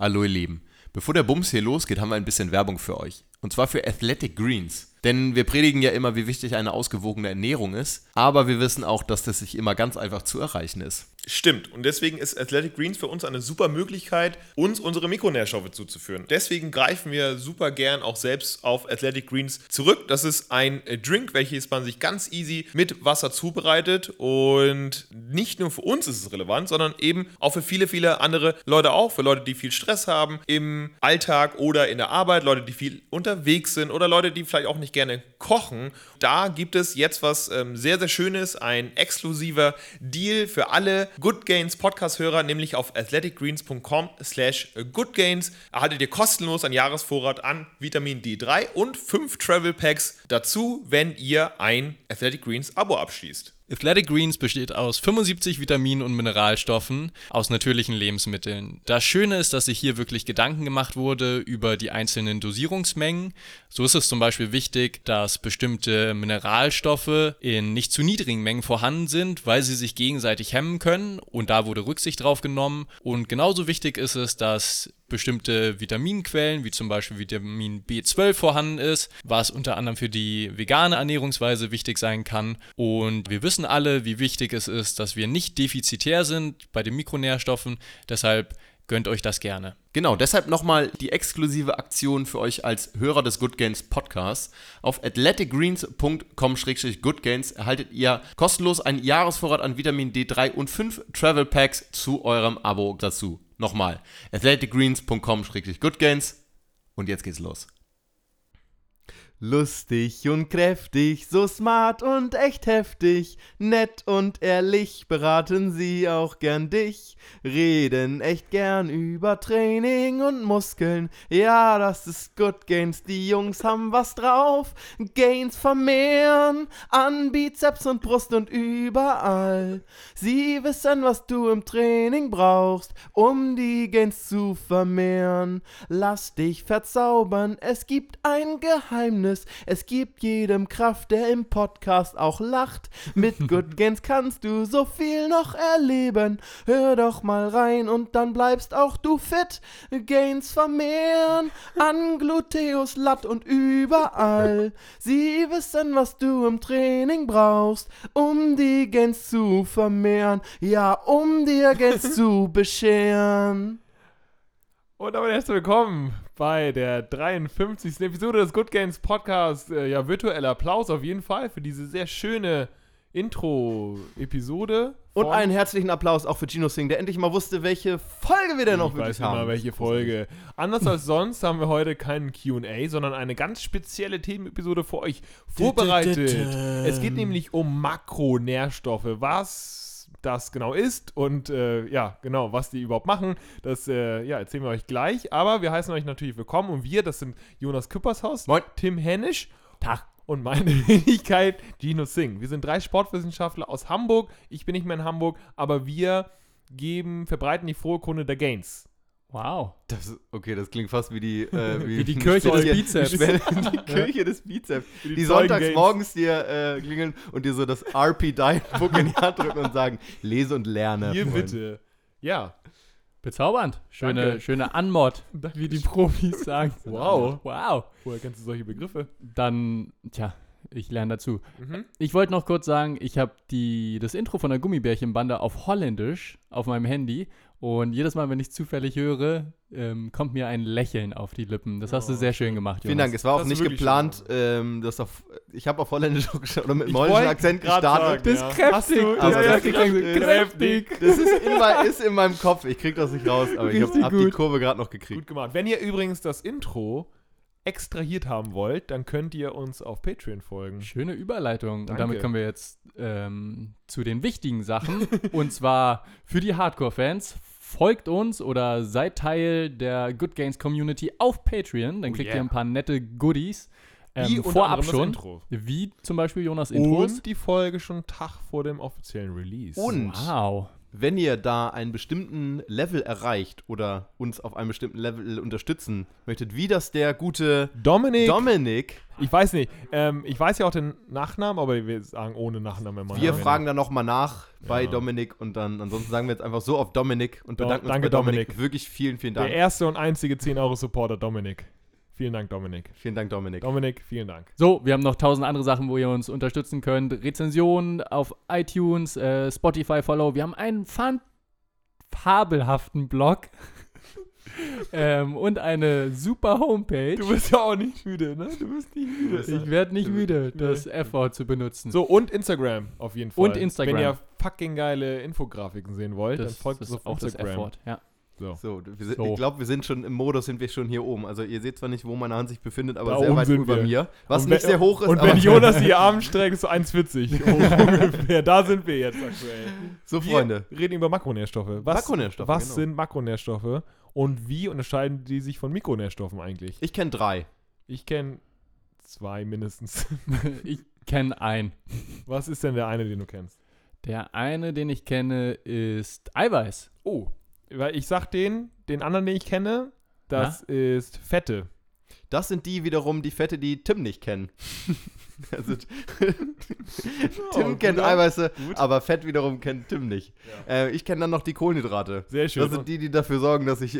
Hallo ihr Lieben. Bevor der Bums hier losgeht, haben wir ein bisschen Werbung für euch. Und zwar für Athletic Greens. Denn wir predigen ja immer, wie wichtig eine ausgewogene Ernährung ist. Aber wir wissen auch, dass das nicht immer ganz einfach zu erreichen ist. Stimmt. Und deswegen ist Athletic Greens für uns eine super Möglichkeit, uns unsere Mikronährstoffe zuzuführen. Deswegen greifen wir super gern auch selbst auf Athletic Greens zurück. Das ist ein Drink, welches man sich ganz easy mit Wasser zubereitet. Und nicht nur für uns ist es relevant, sondern eben auch für viele, viele andere Leute auch. Für Leute, die viel Stress haben im Alltag oder in der Arbeit, Leute, die viel unterwegs sind oder Leute, die vielleicht auch nicht gerne kochen. Da gibt es jetzt was ähm, sehr, sehr Schönes, ein exklusiver Deal für alle Good Gains Podcast-Hörer, nämlich auf athleticgreens.com slash goodgains erhaltet ihr kostenlos einen Jahresvorrat an Vitamin D3 und fünf Travel Packs dazu, wenn ihr ein Athletic Greens Abo abschließt. Athletic Greens besteht aus 75 Vitaminen und Mineralstoffen aus natürlichen Lebensmitteln. Das Schöne ist, dass sich hier wirklich Gedanken gemacht wurde über die einzelnen Dosierungsmengen. So ist es zum Beispiel wichtig, dass bestimmte Mineralstoffe in nicht zu niedrigen Mengen vorhanden sind, weil sie sich gegenseitig hemmen können und da wurde Rücksicht drauf genommen. Und genauso wichtig ist es, dass bestimmte Vitaminquellen, wie zum Beispiel Vitamin B12 vorhanden ist, was unter anderem für die vegane Ernährungsweise wichtig sein kann. Und wir wissen alle, wie wichtig es ist, dass wir nicht defizitär sind bei den Mikronährstoffen. Deshalb gönnt euch das gerne. Genau, deshalb nochmal die exklusive Aktion für euch als Hörer des Good Gains Podcasts. Auf athleticgreens.com-goodgains erhaltet ihr kostenlos einen Jahresvorrat an Vitamin D3 und 5 Travel Packs zu eurem Abo dazu. Nochmal, athleticgreens.com-goodgains und jetzt geht's los. Lustig und kräftig, so smart und echt heftig, nett und ehrlich beraten sie auch gern dich, reden echt gern über Training und Muskeln, ja, das ist Good Gains, die Jungs haben was drauf, Gains vermehren, an Bizeps und Brust und überall, sie wissen, was du im Training brauchst, um die Gains zu vermehren, lass dich verzaubern, es gibt ein Geheimnis, es gibt jedem Kraft, der im Podcast auch lacht. Mit Good Gains kannst du so viel noch erleben. Hör doch mal rein und dann bleibst auch du fit. Gains vermehren an Gluteus, Latt und überall. Sie wissen, was du im Training brauchst, um die Gains zu vermehren. Ja, um dir Gains zu bescheren. Und damit herzlich willkommen bei der 53. Episode des Good Games Podcast. Äh, ja, virtueller Applaus auf jeden Fall für diese sehr schöne Intro-Episode. Und einen herzlichen Applaus auch für Gino Singh, der endlich mal wusste, welche Folge wir denn noch ich wirklich weiß haben. immer, welche Folge. Anders als sonst haben wir heute keinen QA, sondern eine ganz spezielle Themenepisode für euch vorbereitet. Es geht nämlich um Makronährstoffe. Was das genau ist und äh, ja, genau, was die überhaupt machen, das äh, ja, erzählen wir euch gleich. Aber wir heißen euch natürlich willkommen und wir, das sind Jonas Küppershaus, Moin. Tim Hennisch Tag. und meine Wenigkeit Gino Singh. Wir sind drei Sportwissenschaftler aus Hamburg. Ich bin nicht mehr in Hamburg, aber wir geben, verbreiten die frohe Kunde der Gains. Wow. Das, okay, das klingt fast wie die, äh, Wie die Kirche des Folge- Bizeps. Die Kirche des Bizeps. Die Die, sonntags morgens dir äh, klingeln und dir so das RP Diet Book in die Hand drücken und sagen, lese und lerne. Hier Freund. bitte. Ja. Bezaubernd. Schöne, Danke. schöne Anmod, wie die Profis sagen. Wow. Wow. Woher kennst du solche Begriffe? Dann, tja, ich lerne dazu. Mhm. Ich wollte noch kurz sagen, ich habe das Intro von der Gummibärchenbande auf Holländisch auf meinem Handy und jedes Mal, wenn ich zufällig höre, ähm, kommt mir ein Lächeln auf die Lippen. Das hast du Oh, sehr schön gemacht, Vielen Dank. Es war auch Das ist nicht geplant, ähm, das auf, ich habe auf Holländisch auch geschaut oder mit Ich dem holländischen Akzent gestartet. sagen, Bist ja. kräftig. Hast du, Also ja, ja, das äh, kräftig. Das ist in, ist in meinem Kopf. Ich krieg das nicht raus, aber ich Richtig habe hab die. Kurve gerade noch gekriegt. Gut gemacht. Wenn ihr übrigens das Intro extrahiert haben wollt, dann könnt ihr uns auf Patreon folgen. Schöne Überleitung. Danke. Und damit kommen wir jetzt ähm, zu den wichtigen Sachen. und zwar für die Hardcore-Fans. Folgt uns oder seid Teil der Good Gains Community auf Patreon. Dann Oh kriegt yeah. ihr ein paar nette Goodies. Wie Ähm, unter vorab schon. Intro. Wie zum Beispiel Jonas Intros. Und die Folge schon einen Tag vor dem offiziellen Release. Und Wow. Wenn ihr da einen bestimmten Level erreicht oder uns auf einem bestimmten Level unterstützen möchtet, wie das der gute Dominik, Dominik, ich weiß nicht, ähm, ich weiß ja auch den Nachnamen, aber wir sagen ohne Nachnamen immer. wir fragen dann nochmal nach bei Ja. Dominik und dann ansonsten sagen wir jetzt einfach so auf Dominik und Do- bedanken uns danke, bei Dominik. Dominik. Wirklich vielen, vielen Der Dank. erste und einzige 10-Euro-Supporter Dominik. Vielen Dank, Dominik. Vielen Dank, Dominik. Dominik, vielen Dank. So, wir haben noch tausend andere Sachen, wo ihr uns unterstützen könnt. Rezensionen auf iTunes, äh, Spotify Follow. Wir haben einen fan fabelhaften Blog ähm, und eine super Homepage. Du bist ja auch nicht müde, ne? Du bist nicht müde. ich werde nicht müde, das F-Wort zu benutzen. So, und Instagram auf jeden Fall. Und Instagram. Wenn ihr fucking geile Infografiken sehen wollt, dann das, folgt das uns auf auch das Instagram. F-Wort. Ja. So. So, wir sind, So. ich glaube, wir sind schon im Modus, sind wir schon hier oben. Also ihr seht zwar nicht, wo meine Hand sich befindet, aber Da sehr oben weit sind über wir. mir. Was Und nicht wenn- sehr hoch ist, Und aber wenn Jonas die Arme streckt, ist so 1,40 ungefähr. Da sind wir jetzt aktuell. so Wir Freunde. reden über Makronährstoffe. Was, Makronährstoffe, Was genau. sind Makronährstoffe und wie unterscheiden die sich von Mikronährstoffen eigentlich? Ich kenne drei. Ich kenne zwei mindestens. ich kenne einen. Was ist denn der eine, den du kennst? Der eine, den ich kenne, ist Eiweiß. Oh, weil ich sag den, den anderen, den ich kenne, das ist Fette. Das sind die wiederum, die Fette, die Tim nicht kennen. also, Tim gut, kennt ja. Eiweiße, Gut. aber Fett wiederum kennt Tim nicht. Äh, ich kenne dann noch die Kohlenhydrate. Sehr schön. Das sind die, die dafür sorgen, dass ich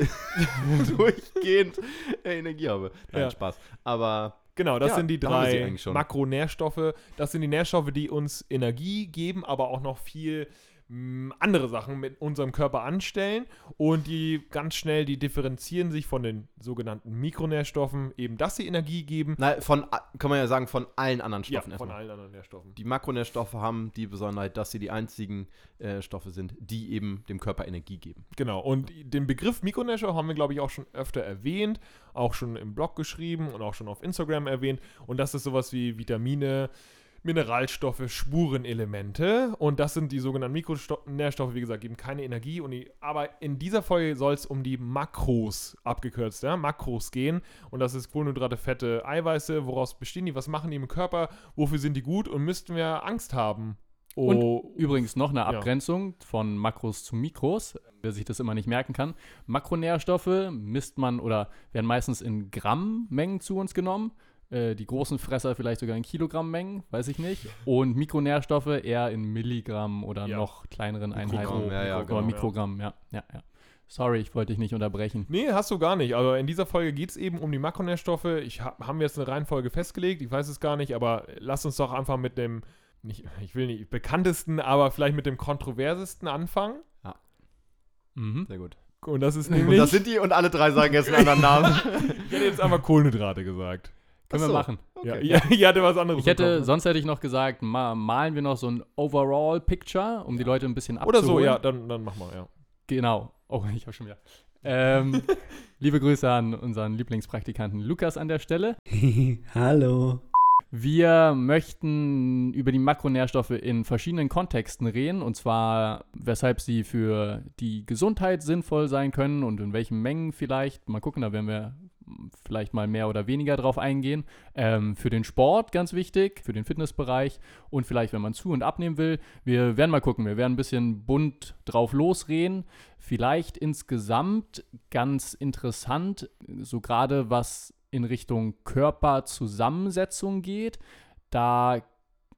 durchgehend Energie habe. Nein, Ja. Spaß. Aber Genau, das Ja, sind die drei. Makronährstoffe. Das sind die Nährstoffe, die uns Energie geben, aber auch noch viel andere Sachen mit unserem Körper anstellen und die ganz schnell, die differenzieren sich von den sogenannten Mikronährstoffen, eben dass sie Energie geben. na, von, kann man ja sagen, von allen anderen Ja, Stoffen von erstmal. allen anderen Nährstoffen. Die Makronährstoffe haben die Besonderheit, dass sie die einzigen äh, Stoffe sind, die eben dem Körper Energie geben. Genau, und den Begriff Mikronährstoff haben wir, glaube ich, auch schon öfter erwähnt, auch schon im Blog geschrieben und auch schon auf Instagram erwähnt. Und das ist sowas wie Vitamine, Mineralstoffe, Spurenelemente. Und das sind die sogenannten Mikronährstoffe, wie gesagt, geben keine Energie. Und die, aber in dieser Folge soll es um die Makros, abgekürzt, ja, Makros gehen. Und das ist Kohlenhydrate, Fette, Eiweiße. Woraus bestehen die? Was machen die im Körper? Wofür sind die gut? Und müssten wir Angst haben? Und Oh, Übrigens noch eine Ja. Abgrenzung von Makros zu Mikros, wer sich das immer nicht merken kann. Makronährstoffe misst man oder werden meistens in Grammmengen zu uns genommen. Äh, die großen Fresser vielleicht sogar in Kilogrammmengen, weiß ich nicht. Und Mikronährstoffe eher in Milligramm oder Ja. noch kleineren Mikrogramm, Einheiten. ja, ja, Oder genau, Mikrogramm, ja. ja, ja. Sorry, ich wollte dich nicht unterbrechen. Nee, hast du gar nicht. Aber in dieser Folge geht es eben um die Makronährstoffe. Ich ha haben wir jetzt eine Reihenfolge festgelegt, ich weiß es gar nicht, aber lass uns doch einfach mit dem, nicht, ich will nicht bekanntesten, aber vielleicht mit dem kontroversesten anfangen. Mhm. Sehr gut. Und das ist Und nämlich. das sind die und alle drei sagen jetzt einen anderen Namen. ich hätte jetzt einfach Kohlenhydrate gesagt. Können Ach wir so. machen. Ja, Okay. ja, ich hatte was anderes. Ich hätte, im Kopf. sonst hätte ich noch gesagt, ma malen wir noch so ein Overall-Picture, um die Leute ein bisschen Oder abzuholen. so, ja, dann, dann mach mal, ja. Genau. Oh, ich habe schon wieder. Ähm, liebe Grüße an unseren Lieblingspraktikanten Lukas an der Stelle. Hallo. Wir möchten über die Makronährstoffe in verschiedenen Kontexten reden, und zwar weshalb sie für die Gesundheit sinnvoll sein können und in welchen Mengen vielleicht. Mal gucken, da werden wir vielleicht mal mehr oder weniger drauf eingehen. Ähm, für den Sport ganz wichtig, für den Fitnessbereich und vielleicht, wenn man zu- und abnehmen will. Wir werden mal gucken, wir werden ein bisschen bunt drauf losreden. Vielleicht insgesamt ganz interessant, so gerade was in Richtung Körperzusammensetzung geht. Da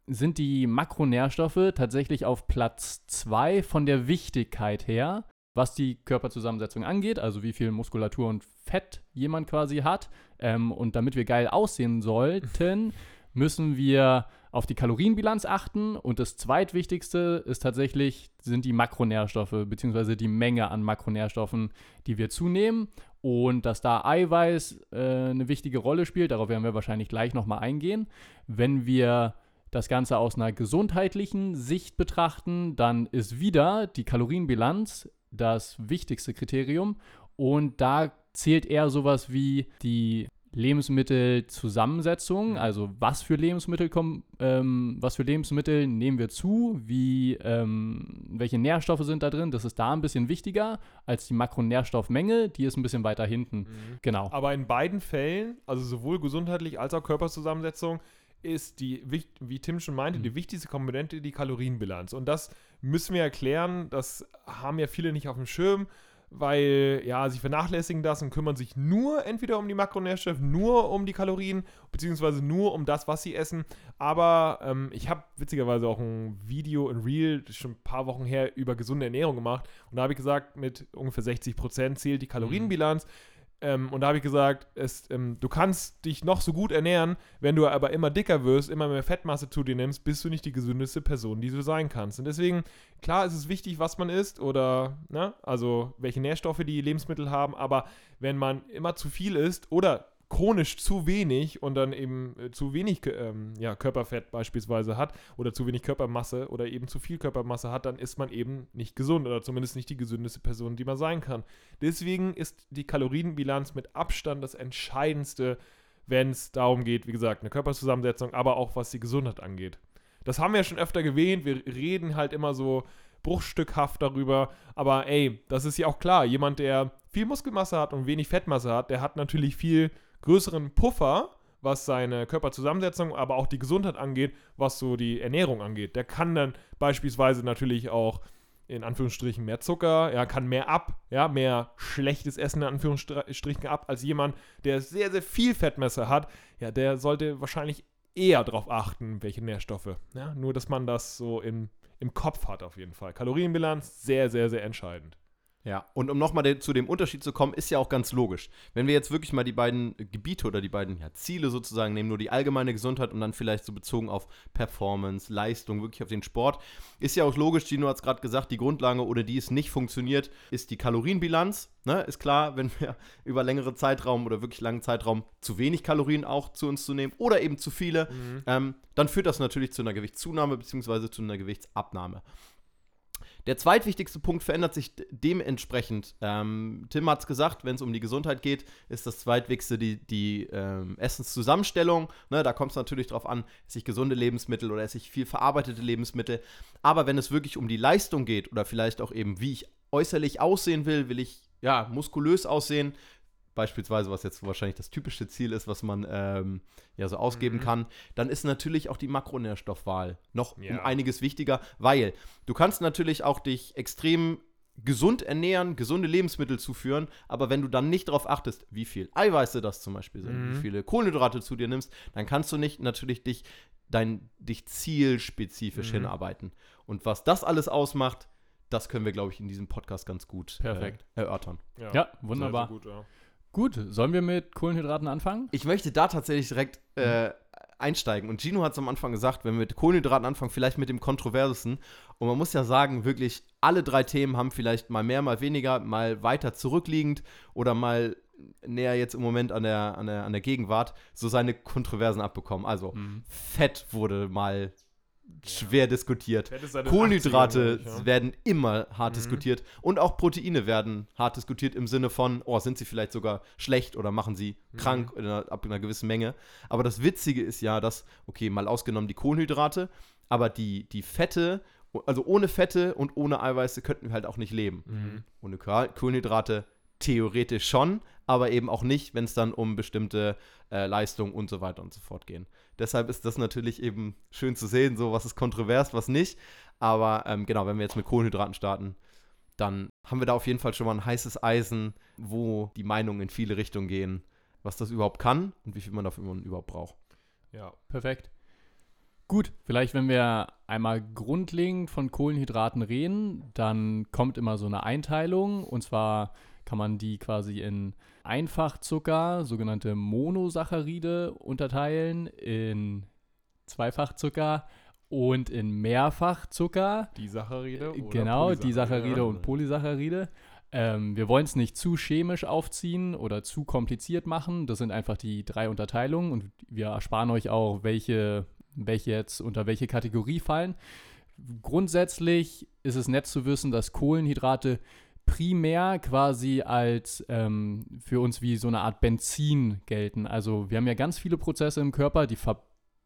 sind die Makronährstoffe tatsächlich auf Platz 2 von der Wichtigkeit her, was die Körperzusammensetzung angeht, also wie viel Muskulatur und Fett jemand quasi hat. Ähm, und damit wir geil aussehen sollten, müssen wir auf die Kalorienbilanz achten. Und das zweitwichtigste ist tatsächlich, sind die Makronährstoffe, beziehungsweise die Menge an Makronährstoffen, die wir zunehmen. Und dass da Eiweiß äh, eine wichtige Rolle spielt, darauf werden wir wahrscheinlich gleich nochmal eingehen. Wenn wir das Ganze aus einer gesundheitlichen Sicht betrachten, dann ist wieder die Kalorienbilanz das wichtigste Kriterium. Und da zählt eher sowas wie die Lebensmittelzusammensetzung, also was für Lebensmittel kommen, ähm, was für Lebensmittel nehmen wir zu, wie, ähm, welche Nährstoffe sind da drin, das ist da ein bisschen wichtiger als die Makronährstoffmenge, die ist ein bisschen weiter hinten. Genau. Aber in beiden Fällen, also sowohl gesundheitlich als auch Körperzusammensetzung, ist die, wie Tim schon meinte, die wichtigste Komponente die Kalorienbilanz. Und das müssen wir erklären, das haben ja viele nicht auf dem Schirm, weil ja, sie vernachlässigen das und kümmern sich nur entweder um die Makronährstoffe, nur um die Kalorien, beziehungsweise nur um das, was sie essen. Aber ähm, ich habe witzigerweise auch ein Video, das ist schon ein paar Wochen her, über gesunde Ernährung gemacht. Und da habe ich gesagt, mit ungefähr 60% zählt die Kalorienbilanz. Ähm, und da habe ich gesagt, es, ähm, du kannst dich noch so gut ernähren, wenn du aber immer dicker wirst, immer mehr Fettmasse zu dir nimmst, bist du nicht die gesündeste Person, die du sein kannst. Und deswegen, klar ist es wichtig, was man isst oder, ne, also welche Nährstoffe die Lebensmittel haben, aber wenn man immer zu viel isst oder chronisch zu wenig und dann eben äh, zu wenig ähm, ja, Körperfett beispielsweise hat oder zu wenig Körpermasse oder eben zu viel Körpermasse hat, dann ist man eben nicht gesund oder zumindest nicht die gesündeste Person, die man sein kann. Deswegen ist die Kalorienbilanz mit Abstand das Entscheidendste, wenn es darum geht, wie gesagt, eine Körperzusammensetzung, aber auch was die Gesundheit angeht. Das haben wir schon öfter erwähnt. Wir reden halt immer so bruchstückhaft darüber. Aber ey, das ist ja auch klar. Jemand, der viel Muskelmasse hat und wenig Fettmasse hat, der hat natürlich viel größeren Puffer, was seine Körperzusammensetzung, aber auch die Gesundheit angeht, was so die Ernährung angeht. Der kann dann beispielsweise natürlich auch in Anführungsstrichen mehr Zucker, er kann mehr ab, ja, mehr schlechtes Essen in Anführungsstrichen ab, als jemand, der sehr, sehr viel Fettmesser hat. Ja, der sollte wahrscheinlich eher darauf achten, welche Nährstoffe. Ja, nur, dass man das so im, im Kopf hat auf jeden Fall. Kalorienbilanz, sehr, sehr, sehr entscheidend. Ja, und um nochmal zu dem Unterschied zu kommen, ist ja auch ganz logisch. Wenn wir jetzt wirklich mal die beiden Gebiete oder die beiden ja, Ziele sozusagen nehmen, nur die allgemeine Gesundheit und dann vielleicht so bezogen auf Performance, Leistung, wirklich auf den Sport, ist ja auch logisch, Gino hat es gerade gesagt, die Grundlage oder die es nicht funktioniert, ist die Kalorienbilanz. Ne? Ist klar, wenn wir über längere Zeitraum oder wirklich langen Zeitraum zu wenig Kalorien auch zu uns zu nehmen oder eben zu viele, ähm, dann führt das natürlich zu einer Gewichtszunahme bzw. zu einer Gewichtsabnahme. Der zweitwichtigste Punkt verändert sich de- dementsprechend. Ähm, Tim hat es gesagt, wenn es um die Gesundheit geht, ist das zweitwichtigste die, die ähm, Essenszusammenstellung. Ne, da kommt es natürlich darauf an, esse ich gesunde Lebensmittel oder esse ich viel verarbeitete Lebensmittel. Aber wenn es wirklich um die Leistung geht oder vielleicht auch eben, wie ich äußerlich aussehen will, will ich ja muskulös aussehen, beispielsweise, was jetzt wahrscheinlich das typische Ziel ist, was man ähm, ja so ausgeben kann, dann ist natürlich auch die Makronährstoffwahl noch um Ja. einiges wichtiger, weil du kannst natürlich auch dich extrem gesund ernähren, gesunde Lebensmittel zuführen, aber wenn du dann nicht darauf achtest, wie viel Eiweiße das zum Beispiel sind, wie viele Kohlenhydrate zu dir nimmst, dann kannst du nicht natürlich dich, dein, dich zielspezifisch hinarbeiten. Und was das alles ausmacht, das können wir, glaube ich, in diesem Podcast ganz gut Perfekt. Äh, erörtern. Ja, wunderbar. Sehr, sehr gut, ja. Gut, sollen wir mit Kohlenhydraten anfangen? Ich möchte da tatsächlich direkt äh, einsteigen. Und Gino hat es am Anfang gesagt, wenn wir mit Kohlenhydraten anfangen, vielleicht mit dem kontroversesten. Und man muss ja sagen, wirklich alle drei Themen haben vielleicht mal mehr, mal weniger, mal weiter zurückliegend oder mal näher jetzt im Moment an der, an der, an der Gegenwart so seine Kontroversen abbekommen. Also Fett wurde mal schwer diskutiert. Kohlenhydrate 80ern, glaub ich, ja. werden immer hart diskutiert und auch Proteine werden hart diskutiert im Sinne von, oh, sind sie vielleicht sogar schlecht oder machen sie krank in einer, ab einer gewissen Menge. Aber das Witzige ist ja, dass, okay, mal ausgenommen die Kohlenhydrate, aber die, die Fette, also ohne Fette und ohne Eiweiße könnten wir halt auch nicht leben. Ohne Koh- Kohlenhydrate theoretisch schon, aber eben auch nicht, wenn es dann um bestimmte äh, Leistungen und so weiter und so fort gehen. Deshalb ist das natürlich eben schön zu sehen, so was ist kontrovers, was nicht. Aber ähm, genau, wenn wir jetzt mit Kohlenhydraten starten, dann haben wir da auf jeden Fall schon mal ein heißes Eisen, wo die Meinungen in viele Richtungen gehen, was das überhaupt kann und wie viel man dafür überhaupt braucht. Ja. Perfekt. Gut, vielleicht wenn wir einmal grundlegend von Kohlenhydraten reden, dann kommt immer so eine Einteilung und zwar kann man die quasi in Einfachzucker, sogenannte Monosaccharide unterteilen, in Zweifachzucker und in Mehrfachzucker. Die Saccharide oder Genau, die Saccharide und Polysaccharide. Ähm, wir wollen es nicht zu chemisch aufziehen oder zu kompliziert machen. Das sind einfach die drei Unterteilungen und wir ersparen euch auch, welche, welche jetzt unter welche Kategorie fallen. Grundsätzlich ist es nett zu wissen, dass Kohlenhydrate primär quasi als ähm, für uns wie so eine Art Benzin gelten. Also wir haben ja ganz viele Prozesse im Körper, die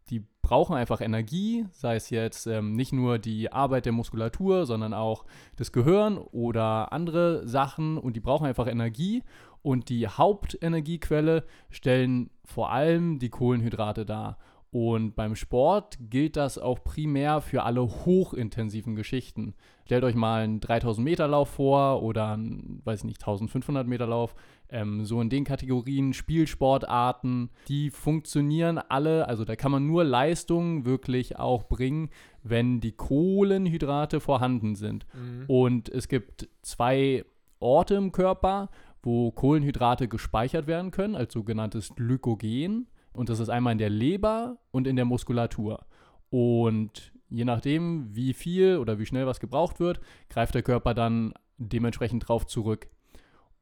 die brauchen einfach Energie, sei es jetzt ähm, nicht nur die Arbeit der Muskulatur, sondern auch das Gehirn oder andere Sachen und die brauchen einfach Energie und die Hauptenergiequelle stellen vor allem die Kohlenhydrate dar. Und beim Sport gilt das auch primär für alle hochintensiven Geschichten. Stellt euch mal einen 3000 Meter Lauf vor oder einen, weiß ich nicht, 1500 Meter Lauf. Ähm, so in den Kategorien Spielsportarten, die funktionieren alle, also da kann man nur Leistung wirklich auch bringen, wenn die Kohlenhydrate vorhanden sind. Und es gibt zwei Orte im Körper, wo Kohlenhydrate gespeichert werden können, als sogenanntes Glykogen. Und das ist einmal in der Leber und in der Muskulatur. Und je nachdem, wie viel oder wie schnell was gebraucht wird, greift der Körper dann dementsprechend drauf zurück.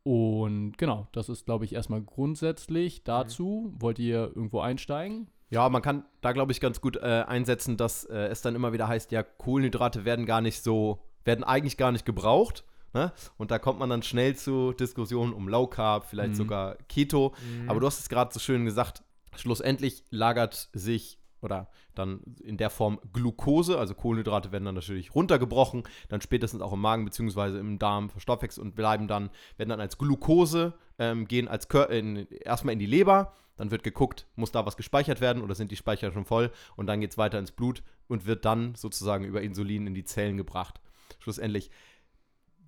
Und genau, das ist, glaube ich, erstmal grundsätzlich dazu. Wollt ihr irgendwo einsteigen? Ja, man kann da, glaube ich, ganz gut äh, einsetzen, dass äh, es dann immer wieder heißt, ja, Kohlenhydrate werden gar nicht so, werden eigentlich gar nicht gebraucht. Ne? Und da kommt man dann schnell zu Diskussionen um Low Carb, vielleicht sogar Keto. Aber du hast es gerade so schön gesagt, schlussendlich lagert sich oder dann in der Form Glucose, also Kohlenhydrate werden dann natürlich runtergebrochen, dann spätestens auch im Magen bzw. im Darm verstoffwechselt und bleiben dann, werden dann als Glucose, ähm, gehen als in, erstmal in die Leber, dann wird geguckt, muss da was gespeichert werden oder sind die Speicher schon voll und dann geht es weiter ins Blut und wird dann sozusagen über Insulin in die Zellen gebracht. Schlussendlich.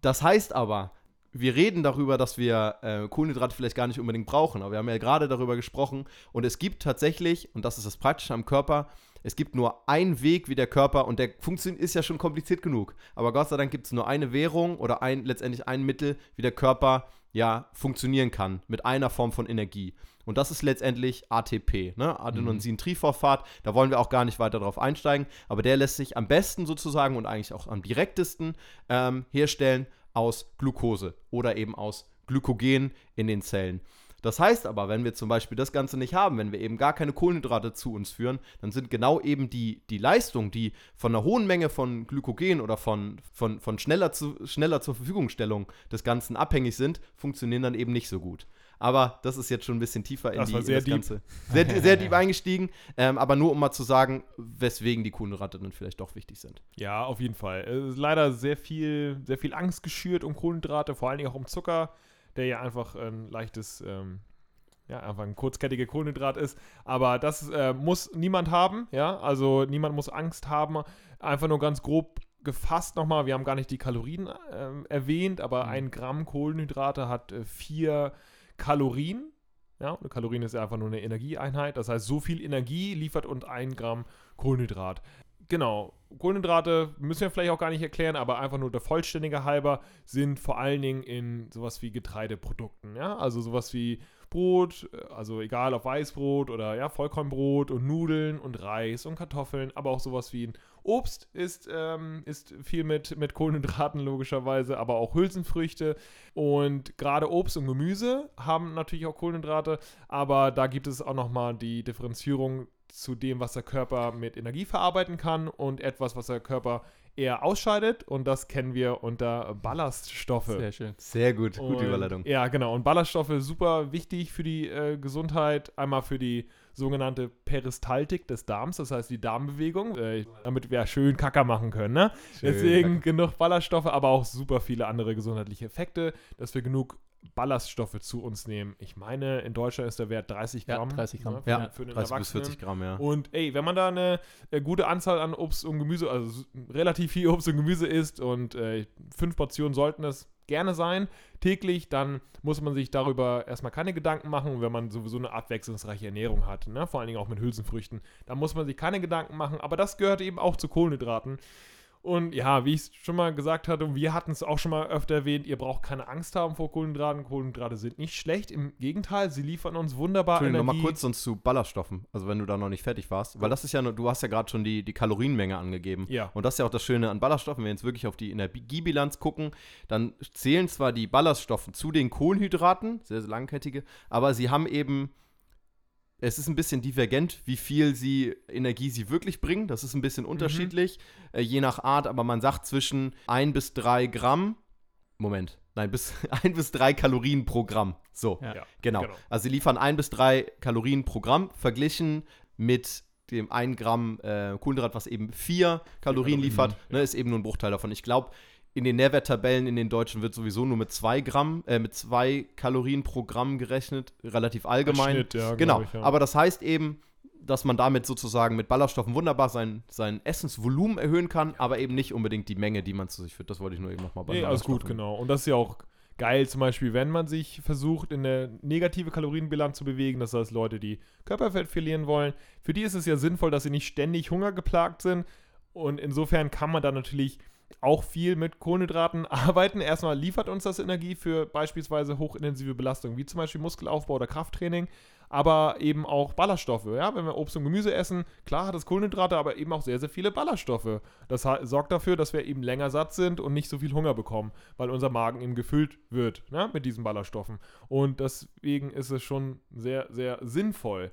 Das heißt aber, wir reden darüber, dass wir äh, Kohlenhydrate vielleicht gar nicht unbedingt brauchen, aber wir haben ja gerade darüber gesprochen und es gibt tatsächlich, und das ist das Praktische am Körper, es gibt nur einen Weg, wie der Körper, und der funktioniert, ist ja schon kompliziert genug, aber Gott sei Dank gibt es nur eine Währung oder ein, letztendlich ein Mittel, wie der Körper ja funktionieren kann, mit einer Form von Energie. Und das ist letztendlich ATP, ne? Adenosintriphosphat. Da wollen wir auch gar nicht weiter drauf einsteigen, aber der lässt sich am besten sozusagen und eigentlich auch am direktesten ähm, herstellen aus Glucose oder eben aus Glykogen in den Zellen. Das heißt aber, wenn wir zum Beispiel das Ganze nicht haben, wenn wir eben gar keine Kohlenhydrate zu uns führen, dann sind genau eben die, die Leistungen, die von einer hohen Menge von Glykogen oder von, von, von schneller, zu, schneller zur Verfügungstellung des Ganzen abhängig sind, funktionieren dann eben nicht so gut. Aber das ist jetzt schon ein bisschen tiefer in, Das die, in das deep. Ganze. Sehr, sehr deep eingestiegen, ähm, aber nur um mal zu sagen, weswegen die Kohlenhydrate dann vielleicht doch wichtig sind. Ja, auf jeden Fall. Es ist leider sehr viel, sehr viel Angst geschürt um Kohlenhydrate, vor allen Dingen auch um Zucker, der ja einfach ein leichtes, ähm, ja, einfach ein kurzkettiger Kohlenhydrat ist. Aber das äh, muss niemand haben, ja. Also niemand muss Angst haben. Einfach nur ganz grob gefasst nochmal, wir haben gar nicht die Kalorien ähm, erwähnt, aber ein Gramm Kohlenhydrate hat äh, vier Kalorien. Ja, und Kalorien ist ja einfach nur eine Energieeinheit. Das heißt, so viel Energie liefert und ein Gramm Kohlenhydrat. Genau, Kohlenhydrate müssen wir vielleicht auch gar nicht erklären, aber einfach nur der vollständige halber sind vor allen Dingen in sowas wie Getreideprodukten, ja, also sowas wie Brot, äh, also egal ob Weißbrot oder ja, Vollkornbrot und Nudeln und Reis und Kartoffeln, aber auch sowas wie ein Obst ist, ähm, ist viel mit, mit Kohlenhydraten logischerweise, aber auch Hülsenfrüchte. Und gerade Obst und Gemüse haben natürlich auch Kohlenhydrate, aber da gibt es auch nochmal die Differenzierung zu dem, was der Körper mit Energie verarbeiten kann und etwas, was der Körper eher ausscheidet und das kennen wir unter Ballaststoffe. Sehr schön. Sehr gut, Und- gute Überleitung. Ja, genau. Und Ballaststoffe super wichtig für die äh, Gesundheit. Einmal für die sogenannte Peristaltik des Darms, das heißt die Darmbewegung, äh, damit wir schön Kacker machen können. Ne? Deswegen genug Ballaststoffe, aber auch super viele andere gesundheitliche Effekte, dass wir genug Ballaststoffe zu uns nehmen. Ich meine, in Deutschland ist der Wert 30 Ja, Gramm. 30 Gramm. ne, für, Ja, für den 30 bis Erwachsenen. 40 Gramm, ja. Und ey, wenn man da eine äh, gute Anzahl an Obst und Gemüse, also relativ viel Obst und Gemüse isst und äh, fünf Portionen sollten es gerne sein, täglich, dann muss man sich darüber erstmal keine Gedanken machen, wenn man sowieso eine abwechslungsreiche Ernährung hat, ne? vor allen Dingen auch mit Hülsenfrüchten, da muss man sich keine Gedanken machen, aber das gehört eben auch zu Kohlenhydraten. Und ja, wie ich es schon mal gesagt hatte, wir hatten es auch schon mal öfter erwähnt, ihr braucht keine Angst haben vor Kohlenhydraten. Kohlenhydrate sind nicht schlecht, im Gegenteil, sie liefern uns wunderbar Entschuldigung, Energie. nochmal kurz sonst zu Ballaststoffen, also wenn du da noch nicht fertig warst, weil das ist ja, nur- du hast ja gerade schon die, die Kalorienmenge angegeben. Ja. Und das ist ja auch das Schöne an Ballaststoffen, wenn wir jetzt wirklich auf die Energiebilanz gucken, dann zählen zwar die Ballaststoffe zu den Kohlenhydraten, sehr, sehr langkettige, aber sie haben eben, es ist ein bisschen divergent, wie viel sie Energie sie wirklich bringen. Das ist ein bisschen unterschiedlich, äh, je nach Art, aber man sagt zwischen 1 bis 3 Gramm. Moment, nein, bis 1 bis 3 Kalorien pro Gramm. So. Ja. Genau. genau. Also sie liefern ein bis drei Kalorien pro Gramm, verglichen mit dem 1 Gramm äh, Kohlenhydrat, was eben 4 Kalorien Kalorien, liefert, ja. ne, ist eben nur ein Bruchteil davon. Ich glaube, in den Nährwerttabellen in den Deutschen wird sowieso nur mit 2 Gramm, äh, mit 2 Kalorien pro Gramm gerechnet, relativ allgemein. Schnitt, ja, genau. ich, ja. Aber das heißt eben, dass man damit sozusagen mit Ballaststoffen wunderbar sein, sein Essensvolumen erhöhen kann, aber eben nicht unbedingt die Menge, die man zu sich führt. Das wollte ich nur eben nochmal bei Nee, alles gut, genau. Und das ist ja auch geil, zum Beispiel, wenn man sich versucht, in eine negative Kalorienbilanz zu bewegen, das heißt Leute, die Körperfett verlieren wollen, für die ist es ja sinnvoll, dass sie nicht ständig hungergeplagt sind. Und insofern kann man da natürlich auch viel mit Kohlenhydraten arbeiten. Erstmal liefert uns das Energie für beispielsweise hochintensive Belastungen, wie zum Beispiel Muskelaufbau oder Krafttraining, aber eben auch Ballaststoffe. Ja? Wenn wir Obst und Gemüse essen, klar hat es Kohlenhydrate, aber eben auch sehr, sehr viele Ballaststoffe. Das sorgt dafür, dass wir eben länger satt sind und nicht so viel Hunger bekommen, weil unser Magen eben gefüllt wird ne? mit diesen Ballaststoffen. Und deswegen ist es schon sehr, sehr sinnvoll.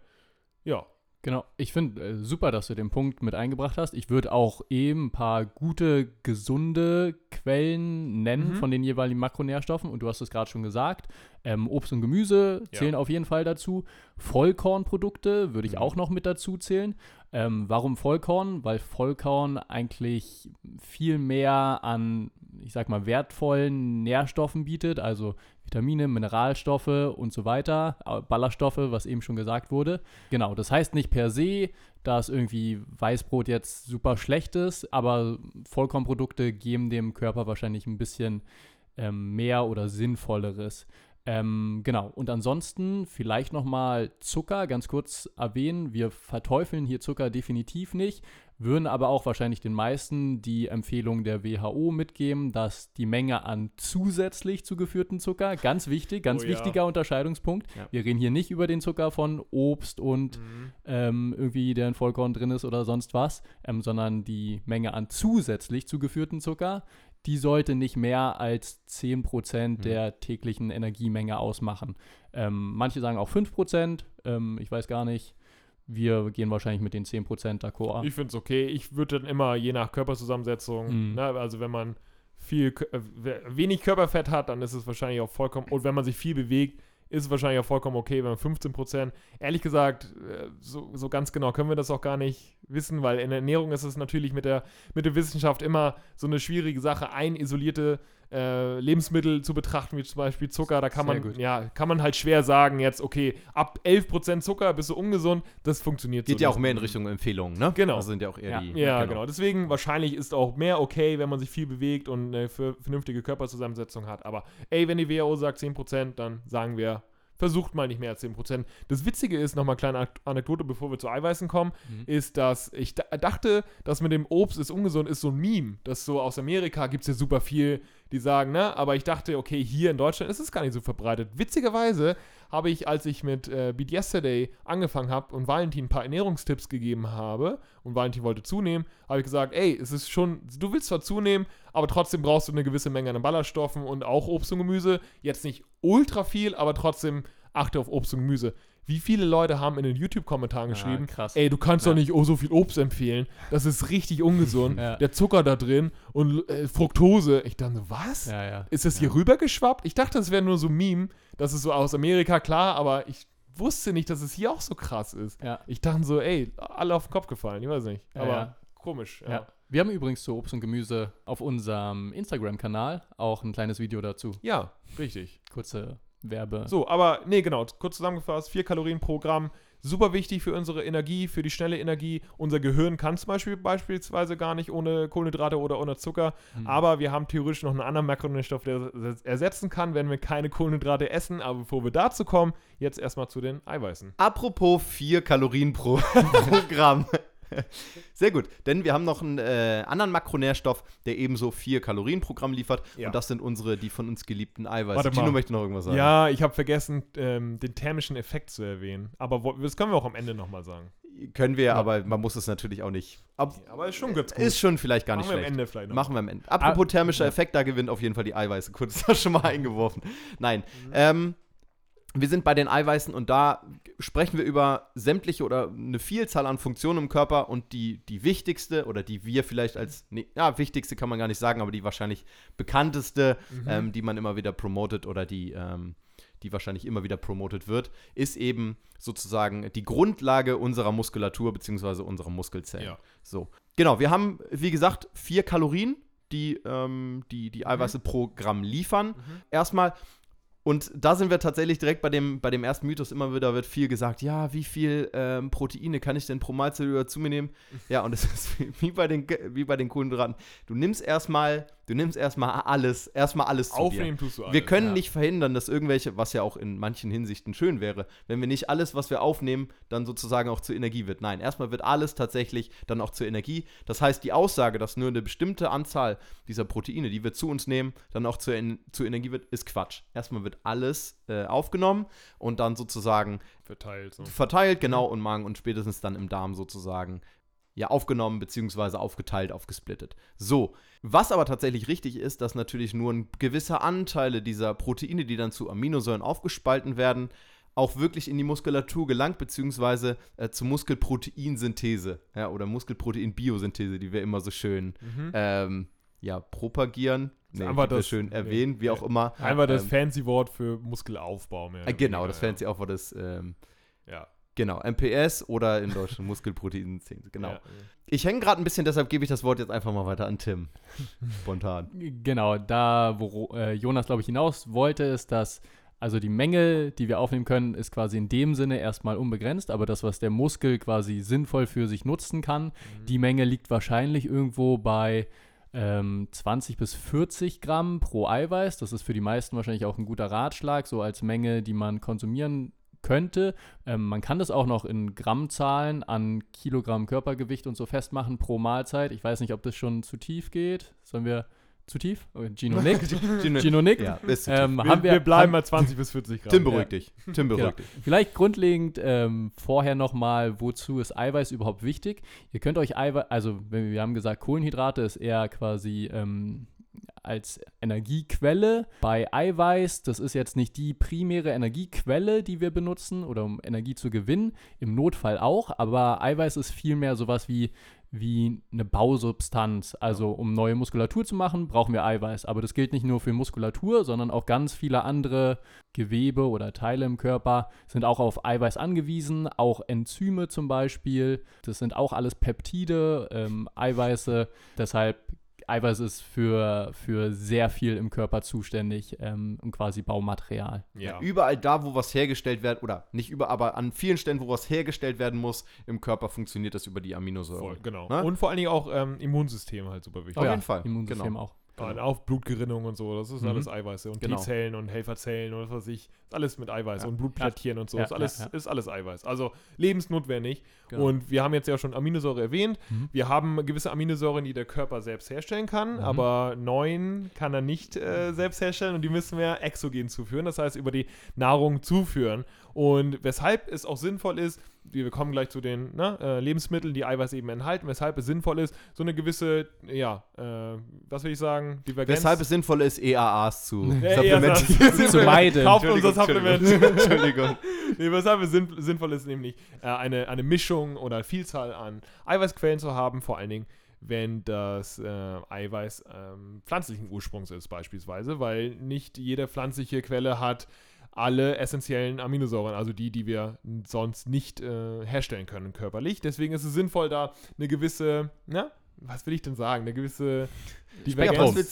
Ja, Genau, ich finde äh, super, dass du den Punkt mit eingebracht hast. Ich würde auch eben ein paar gute, gesunde Quellen nennen Mhm. von den jeweiligen Makronährstoffen. Und du hast es gerade schon gesagt. Ähm, Obst und Gemüse Ja. zählen auf jeden Fall dazu. Vollkornprodukte würde ich Mhm. auch noch mit dazu zählen. Ähm, warum Vollkorn? Weil Vollkorn eigentlich viel mehr an, ich sag mal, wertvollen Nährstoffen bietet, also Vitamine, Mineralstoffe und so weiter, Ballaststoffe, was eben schon gesagt wurde. Genau, das heißt nicht per se, dass irgendwie Weißbrot jetzt super schlecht ist, aber Vollkornprodukte geben dem Körper wahrscheinlich ein bisschen ähm, mehr oder sinnvolleres. Ähm, genau, und ansonsten vielleicht nochmal Zucker ganz kurz erwähnen. Wir verteufeln hier Zucker definitiv nicht, würden aber auch wahrscheinlich den meisten die Empfehlung der WHO mitgeben, dass die Menge an zusätzlich zugeführten Zucker, ganz wichtig, ganz Oh ja. wichtiger Unterscheidungspunkt. Ja. Wir reden hier nicht über den Zucker von Obst und Mhm. ähm, irgendwie der in Vollkorn drin ist oder sonst was, ähm, sondern die Menge an zusätzlich zugeführten Zucker, die sollte nicht mehr als 10% Mhm. der täglichen Energiemenge ausmachen. Ähm, manche sagen auch 5%, ähm, ich weiß gar nicht. Wir gehen wahrscheinlich mit den 10% d'accord. Ich finde es okay. Ich würde dann immer je nach Körperzusammensetzung, Mhm. ne, also wenn man viel, äh, we- wenig Körperfett hat, dann ist es wahrscheinlich auch vollkommen, und wenn man sich viel bewegt, ist wahrscheinlich auch vollkommen okay, wenn man 15%, ehrlich gesagt, äh, so, so ganz genau können wir das auch gar nicht wissen, weil in der Ernährung ist es natürlich mit der, mit der Wissenschaft immer so eine schwierige Sache, ein isolierte äh, Lebensmittel zu betrachten, wie zum Beispiel Zucker, da kann Sehr man, gut. ja, kann man halt schwer sagen jetzt, okay, ab 11% Zucker bist du ungesund, das funktioniert Geht so ja nicht. auch mehr in Richtung Empfehlungen, ne? Genau. Also sind ja auch eher Ja. die. Ja, genau. Deswegen wahrscheinlich ist auch mehr okay, wenn man sich viel bewegt und eine vernünftige Körperzusammensetzung hat. Aber ey, wenn die WHO sagt 10%, dann sagen wir, versucht mal nicht mehr als 10%. Das Witzige ist, nochmal kleine Anekdote, bevor wir zu Eiweißen kommen, Mhm. ist, dass ich da dachte, dass mit dem Obst ist ungesund, ist so ein Meme. Das so aus Amerika gibt es ja super viel, die sagen, ne? Aber ich dachte, okay, hier in Deutschland ist es gar nicht so verbreitet. Witzigerweise habe ich, als ich mit äh, Beat Yesterday angefangen habe und Valentin ein paar Ernährungstipps gegeben habe und Valentin wollte zunehmen, habe ich gesagt, ey, es ist schon, du willst zwar zunehmen, aber trotzdem brauchst du eine gewisse Menge an Ballaststoffen und auch Obst und Gemüse. Jetzt nicht ultra viel, aber trotzdem achte auf Obst und Gemüse. Wie viele Leute haben in den YouTube-Kommentaren geschrieben, krass. ey, du kannst doch nicht oh, so viel Obst empfehlen. Das ist richtig ungesund. Ja. Der Zucker da drin und äh, Fructose. Ich dachte, so, was? Ja, ja. Ist das hier rübergeschwappt? Ich dachte, das wäre nur so ein Meme. Das ist so aus Amerika, klar, aber ich wusste nicht, dass es hier auch so krass ist. Ja. Ich dachte so, ey, alle auf den Kopf gefallen, ich weiß nicht. Ja, aber ja. komisch, ja. Ja. Wir haben übrigens zu Obst und Gemüse auf unserem Instagram-Kanal auch ein kleines Video dazu. Ja, richtig. Kurze Werbe. So, aber nee, genau, kurz zusammengefasst, 4 Kalorien pro Gramm, super wichtig für unsere Energie, für die schnelle Energie. Unser Gehirn kann zum Beispiel beispielsweise gar nicht ohne Kohlenhydrate oder ohne Zucker, Hm. aber wir haben theoretisch noch einen anderen Makronährstoff, der das ersetzen kann, wenn wir keine Kohlenhydrate essen. Aber bevor wir dazu kommen, jetzt erstmal zu den Eiweißen. Apropos 4 Kalorien pro, pro Gramm. Sehr gut, denn wir haben noch einen äh, anderen Makronährstoff, der ebenso 4 Kalorien pro Gramm liefert. Ja. Und das sind unsere, die von uns geliebten Eiweiße. Warte mal. Tino möchte noch irgendwas sagen. Ja, ich habe vergessen, ähm, den thermischen Effekt zu erwähnen. Aber wo- das können wir auch am Ende nochmal sagen. Können wir, aber man muss es natürlich auch nicht. Ab, Aber ist schon ganz gut. ist schon vielleicht gar nicht Machen wir am schlecht. Ende vielleicht noch. Machen wir am Ende. Apropos thermischer Effekt, da gewinnt auf jeden Fall die Eiweiße. Kurz das schon mal eingeworfen. Nein. Ähm, wir sind bei den Eiweißen und da sprechen wir über sämtliche oder eine Vielzahl an Funktionen im Körper und die, die wichtigste oder die wir vielleicht als, nee, ja, wichtigste kann man gar nicht sagen, aber die wahrscheinlich bekannteste, ähm, die man immer wieder promotet oder die, ähm, die wahrscheinlich immer wieder promotet wird, ist eben sozusagen die Grundlage unserer Muskulatur bzw. unserer Muskelzellen. Ja. So. Genau, wir haben, wie gesagt, vier Kalorien, die ähm, die, die Eiweiße pro Gramm liefern. Erstmal, Und da sind wir tatsächlich direkt bei dem, bei dem ersten Mythos. Immer wieder wird viel gesagt, ja, wie viel ähm, Proteine kann ich denn pro Mahlzeit über zu mir nehmen? Ja, und es ist wie- wie bei den, wie bei den Kohlenhydraten. Du nimmst erstmal, du nimmst erstmal alles, erstmal alles zu. Aufnehmen tust du alles. Wir können ja. nicht verhindern, dass irgendwelche, was ja auch in manchen Hinsichten schön wäre, wenn wir nicht alles, was wir aufnehmen, dann sozusagen auch zur Energie wird. Nein, erstmal wird alles tatsächlich dann auch zur Energie. Das heißt, die Aussage, dass nur eine bestimmte Anzahl dieser Proteine, die wir zu uns nehmen, dann auch zur, zur Energie wird, ist Quatsch. Erstmal wird alles äh, aufgenommen und dann sozusagen verteilt. So. verteilt, genau, und Magen und spätestens dann im Darm sozusagen ja aufgenommen beziehungsweise aufgeteilt, aufgesplittet. So, was aber tatsächlich richtig ist, dass natürlich nur ein gewisser Anteile dieser Proteine, die dann zu Aminosäuren aufgespalten werden, auch wirklich in die Muskulatur gelangt, beziehungsweise äh, zur Muskelproteinsynthese ja, oder Muskelproteinbiosynthese, die wir immer so schön ähm, ja, propagieren. Nee, einfach das- schön nee, erwähnen, wie nee. auch immer. Einfach das Ähm, fancy Wort für Muskelaufbau mehr. äh, genau, das fancy war das, ähm, Ja. genau, MPS oder in Deutschland Muskelproteinsynthese, genau. Ja. Ich hänge gerade ein bisschen, deshalb gebe ich das Wort jetzt einfach mal weiter an Tim. Spontan. Genau, da, wo äh, Jonas, glaube ich, hinaus wollte, ist, dass also die Menge, die wir aufnehmen können, ist quasi in dem Sinne erstmal unbegrenzt, aber das, was der Muskel quasi sinnvoll für sich nutzen kann, die Menge liegt wahrscheinlich irgendwo bei ähm, 20 bis 40 Gramm pro Eiweiß. Das ist für die meisten wahrscheinlich auch ein guter Ratschlag, so als Menge, die man konsumieren könnte. Ähm, man kann das auch noch in Grammzahlen an Kilogramm Körpergewicht und so festmachen pro Mahlzeit. Ich weiß nicht, ob das schon zu tief geht. Sollen wir zu tief? Gino nickt. Gino nickt. Ja, Ähm, Wir, haben wir, wir bleiben haben, bei 20 bis 40 Gramm. Tim beruhig dich. Tim beruhig Genau. dich. Vielleicht grundlegend ähm, vorher nochmal, wozu ist Eiweiß überhaupt wichtig? Ihr könnt euch Eiweiß, also wir haben gesagt, Kohlenhydrate ist eher quasi ähm, als Energiequelle. Bei Eiweiß, das ist jetzt nicht die primäre Energiequelle, die wir benutzen oder um Energie zu gewinnen, im Notfall auch, aber Eiweiß ist vielmehr sowas wie wie eine Bausubstanz. Also um neue Muskulatur zu machen, brauchen wir Eiweiß. Aber das gilt nicht nur für Muskulatur, sondern auch ganz viele andere Gewebe oder Teile im Körper sind auch auf Eiweiß angewiesen. Auch Enzyme zum Beispiel. Das sind auch alles Peptide, ähm, Eiweiße. Deshalb Eiweiß ist für, für sehr viel im Körper zuständig ähm, und quasi Baumaterial. Ja. Überall da, wo was hergestellt wird, oder nicht überall, aber an vielen Stellen, wo was hergestellt werden muss, im Körper funktioniert das über die Aminosäuren. Voll, genau. Ne? Und vor allen Dingen auch ähm, Immunsystem halt super wichtig. Auf jeden Fall, Immunsystem genau. auch. Und Auch Blutgerinnung und so, das ist Mhm. alles Eiweiße. Und Genau. T-Zellen und Helferzellen und was weiß ich. Ist alles mit Eiweiß. Ja. Und Blutplättchen und so. Ja, ist, alles, ja, ja. ist alles Eiweiß. Also lebensnotwendig. Genau. Und wir haben jetzt ja schon Aminosäure erwähnt. Mhm. Wir haben gewisse Aminosäuren, die der Körper selbst herstellen kann. Mhm. Aber neun kann er nicht äh, selbst herstellen. Und die müssen wir exogen zuführen. Das heißt, über die Nahrung zuführen. Und weshalb es auch sinnvoll ist, wir kommen gleich zu den ne, äh, Lebensmitteln, die Eiweiß eben enthalten, weshalb es sinnvoll ist, so eine gewisse, ja, äh, was will ich sagen, Divergenz. Weshalb es sinnvoll ist, EAAs zu Ja, supplementieren. Zu meiden. Kauft unser Supplement. Entschuldigung. nee, weshalb es sinn, sinnvoll ist, nämlich äh, eine, eine Mischung oder Vielzahl an Eiweißquellen zu haben, vor allen Dingen, wenn das äh, Eiweiß ähm, pflanzlichen Ursprungs ist, beispielsweise, weil nicht jede pflanzliche Quelle hat alle essentiellen Aminosäuren, also die, die wir sonst nicht äh, herstellen können körperlich. Deswegen ist es sinnvoll, da eine gewisse, na, was will ich denn sagen, eine gewisse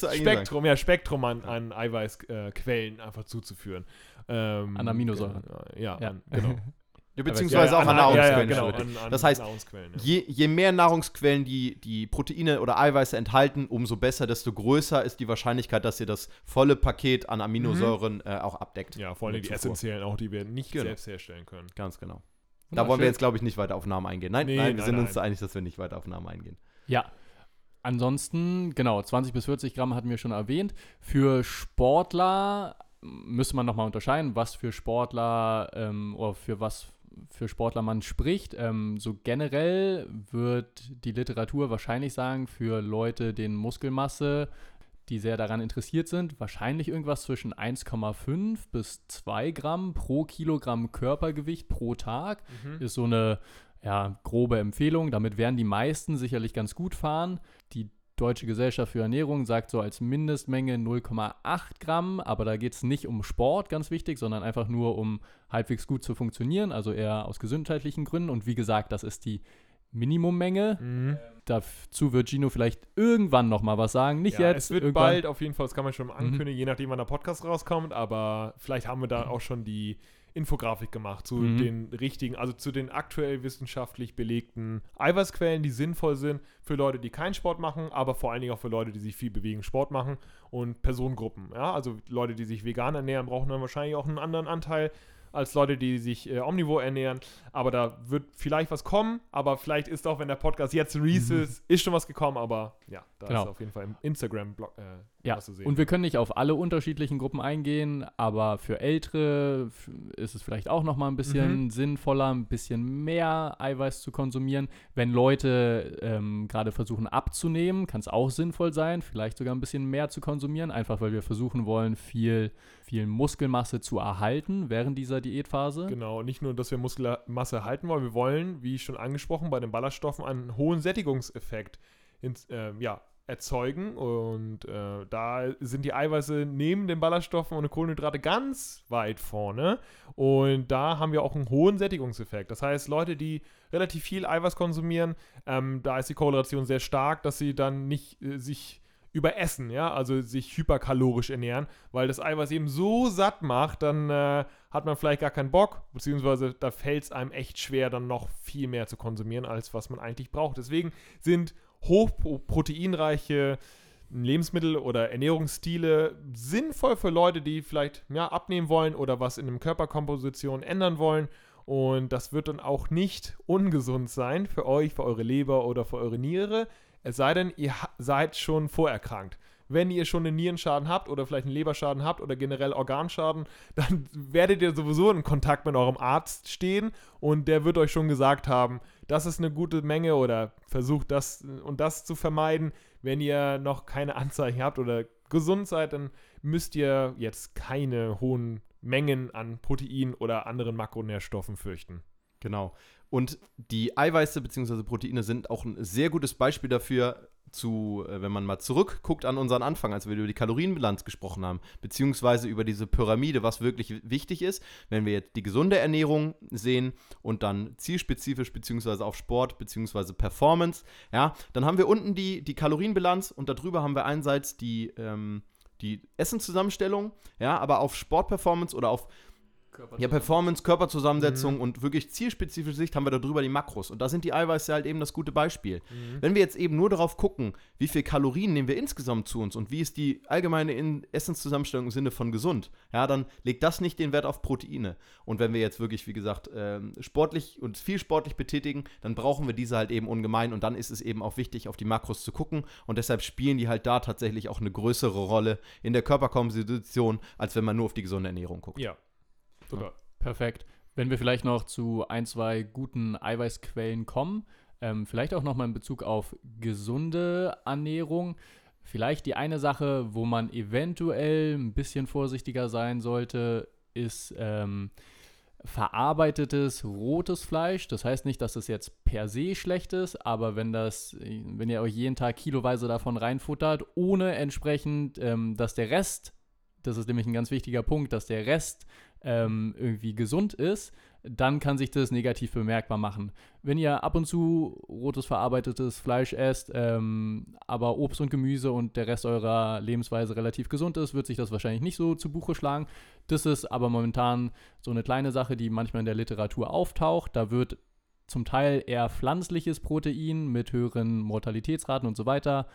eigentlich Spektrum, ja, Spektrum an, an Eiweißquellen einfach zuzuführen. Ähm, An Aminosäuren. äh, Ja, Ja. An, genau. Ja, beziehungsweise Ja, auch an Nahrungsquellen. Ja, ja, genau, an, an Das heißt, Nahrungsquellen, ja. Je, je mehr Nahrungsquellen die, die Proteine oder Eiweiße enthalten, umso besser, desto größer ist die Wahrscheinlichkeit, dass ihr das volle Paket an Aminosäuren äh, auch abdeckt. ja, vor allem die Zufuhr. essentiellen auch, die wir nicht Genau. selbst herstellen können. Ganz genau. Da wollen wir jetzt, glaube ich, nicht weiter auf Namen eingehen. Nein, Nee, nein, wir nein, sind uns nein. da einig, dass wir nicht weiter auf Namen eingehen. Ja. Ansonsten, genau, 20 bis 40 Gramm hatten wir schon erwähnt. Für Sportler müsste man nochmal unterscheiden, was für Sportler ähm, oder für was für Sportler man spricht. Ähm, so generell wird die Literatur wahrscheinlich sagen, für Leute, denen Muskelmasse, die sehr daran interessiert sind, wahrscheinlich irgendwas zwischen 1,5 bis 2 Gramm pro Kilogramm Körpergewicht pro Tag ist so eine ja, grobe Empfehlung. Damit werden die meisten sicherlich ganz gut fahren. Die Deutsche Gesellschaft für Ernährung sagt so als Mindestmenge 0,8 Gramm, aber da geht es nicht um Sport, ganz wichtig, sondern einfach nur um halbwegs gut zu funktionieren, also eher aus gesundheitlichen Gründen. Und wie gesagt, das ist die Minimummenge. Mhm. Dazu wird Gino vielleicht irgendwann noch mal was sagen. Nicht Ja, jetzt. es wird irgendwann. bald auf jeden Fall, das kann man schon Mhm. ankündigen, je nachdem, wann der Podcast rauskommt, aber vielleicht haben wir da auch schon die Infografik gemacht zu Mhm. den richtigen, also zu den aktuell wissenschaftlich belegten Eiweißquellen, die sinnvoll sind für Leute, die keinen Sport machen, aber vor allen Dingen auch für Leute, die sich viel bewegen, Sport machen und Personengruppen. Ja? Also Leute, die sich vegan ernähren, brauchen dann wahrscheinlich auch einen anderen Anteil als Leute, die sich äh, omnivor ernähren. Aber da wird vielleicht was kommen, aber vielleicht ist auch, wenn der Podcast jetzt release ist, ist schon was gekommen, aber ja, da Genau. ist auf jeden Fall im Instagram-Blog äh, Ja, und wir können nicht auf alle unterschiedlichen Gruppen eingehen, aber für Ältere ist es vielleicht auch noch mal ein bisschen Mhm. sinnvoller, ein bisschen mehr Eiweiß zu konsumieren. Wenn Leute ähm, gerade versuchen abzunehmen, kann es auch sinnvoll sein, vielleicht sogar ein bisschen mehr zu konsumieren, einfach weil wir versuchen wollen, viel, viel Muskelmasse zu erhalten während dieser Diätphase. Genau, nicht nur, dass wir Muskelmasse halten wollen, wir wollen, wie schon angesprochen, bei den Ballaststoffen einen hohen Sättigungseffekt ins, ähm, ja, erzeugen. Und äh, da sind die Eiweiße neben den Ballaststoffen und den Kohlenhydrate ganz weit vorne. Und da haben wir auch einen hohen Sättigungseffekt. Das heißt, Leute, die relativ viel Eiweiß konsumieren, ähm, da ist die Korrelation sehr stark, dass sie dann nicht äh, sich überessen, ja, also sich hyperkalorisch ernähren, weil das Eiweiß eben so satt macht, dann äh, hat man vielleicht gar keinen Bock, beziehungsweise da fällt es einem echt schwer, dann noch viel mehr zu konsumieren, als was man eigentlich braucht. Deswegen sind hochproteinreiche Lebensmittel oder Ernährungsstile sinnvoll für Leute, die vielleicht ja, abnehmen wollen oder was in der Körperkomposition ändern wollen. Und das wird dann auch nicht ungesund sein für euch, für eure Leber oder für eure Niere. Es sei denn, ihr seid schon vorerkrankt. Wenn ihr schon einen Nierenschaden habt oder vielleicht einen Leberschaden habt oder generell Organschaden, dann werdet ihr sowieso in Kontakt mit eurem Arzt stehen und der wird euch schon gesagt haben, das ist eine gute Menge oder versucht das und das zu vermeiden. Wenn ihr noch keine Anzeichen habt oder gesund seid, dann müsst ihr jetzt keine hohen Mengen an Protein oder anderen Makronährstoffen fürchten. Genau. Und die Eiweiße bzw. Proteine sind auch ein sehr gutes Beispiel dafür, zu, äh, wenn man mal zurückguckt an unseren Anfang, als wir über die Kalorienbilanz gesprochen haben, beziehungsweise über diese Pyramide, was wirklich wichtig ist, wenn wir jetzt die gesunde Ernährung sehen und dann zielspezifisch beziehungsweise auf Sport beziehungsweise Performance, ja, dann haben wir unten die, die Kalorienbilanz und darüber haben wir einerseits die, ähm, die Essenszusammenstellung, ja, aber auf Sportperformance oder auf ja, Performance, Körperzusammensetzung und wirklich zielspezifische Sicht haben wir darüber die Makros. Und da sind die Eiweiße halt eben das gute Beispiel. Wenn wir jetzt eben nur darauf gucken, wie viel Kalorien nehmen wir insgesamt zu uns und wie ist die allgemeine In Essenszusammenstellung im Sinne von gesund, ja, dann legt das nicht den Wert auf Proteine. Und wenn wir jetzt wirklich, wie gesagt, ähm, sportlich und viel sportlich betätigen, dann brauchen wir diese halt eben ungemein und dann ist es eben auch wichtig, auf die Makros zu gucken und deshalb spielen die halt da tatsächlich auch eine größere Rolle in der Körperkomposition, als wenn man nur auf die gesunde Ernährung guckt. Ja. Oder Perfekt. Wenn wir vielleicht noch zu ein, zwei guten Eiweißquellen kommen, ähm, vielleicht auch nochmal in Bezug auf gesunde Ernährung. Vielleicht die eine Sache, wo man eventuell ein bisschen vorsichtiger sein sollte, ist ähm, verarbeitetes rotes Fleisch. Das heißt nicht, dass es jetzt per se schlecht ist, aber wenn das, wenn ihr euch jeden Tag kiloweise davon reinfuttert, ohne entsprechend, ähm, dass der Rest, das ist nämlich ein ganz wichtiger Punkt, dass der Rest ähm, irgendwie gesund ist, dann kann sich das negativ bemerkbar machen. Wenn ihr ab und zu rotes verarbeitetes Fleisch esst, ähm, aber Obst und Gemüse und der Rest eurer Lebensweise relativ gesund ist, wird sich das wahrscheinlich nicht so zu Buche schlagen. Das ist aber momentan so eine kleine Sache, die manchmal in der Literatur auftaucht. Da wird zum Teil eher pflanzliches Protein mit höheren Mortalitätsraten und so weiter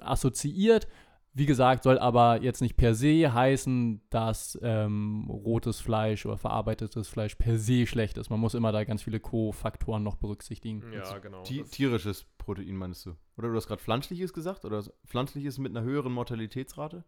assoziiert. Wie gesagt, soll aber jetzt nicht per se heißen, dass ähm, rotes Fleisch oder verarbeitetes Fleisch per se schlecht ist. Man muss immer da ganz viele Co-Faktoren noch berücksichtigen. ja, genau. Ti tierisches Protein meinst du? Oder du hast gerade pflanzliches gesagt? Oder pflanzliches mit einer höheren Mortalitätsrate?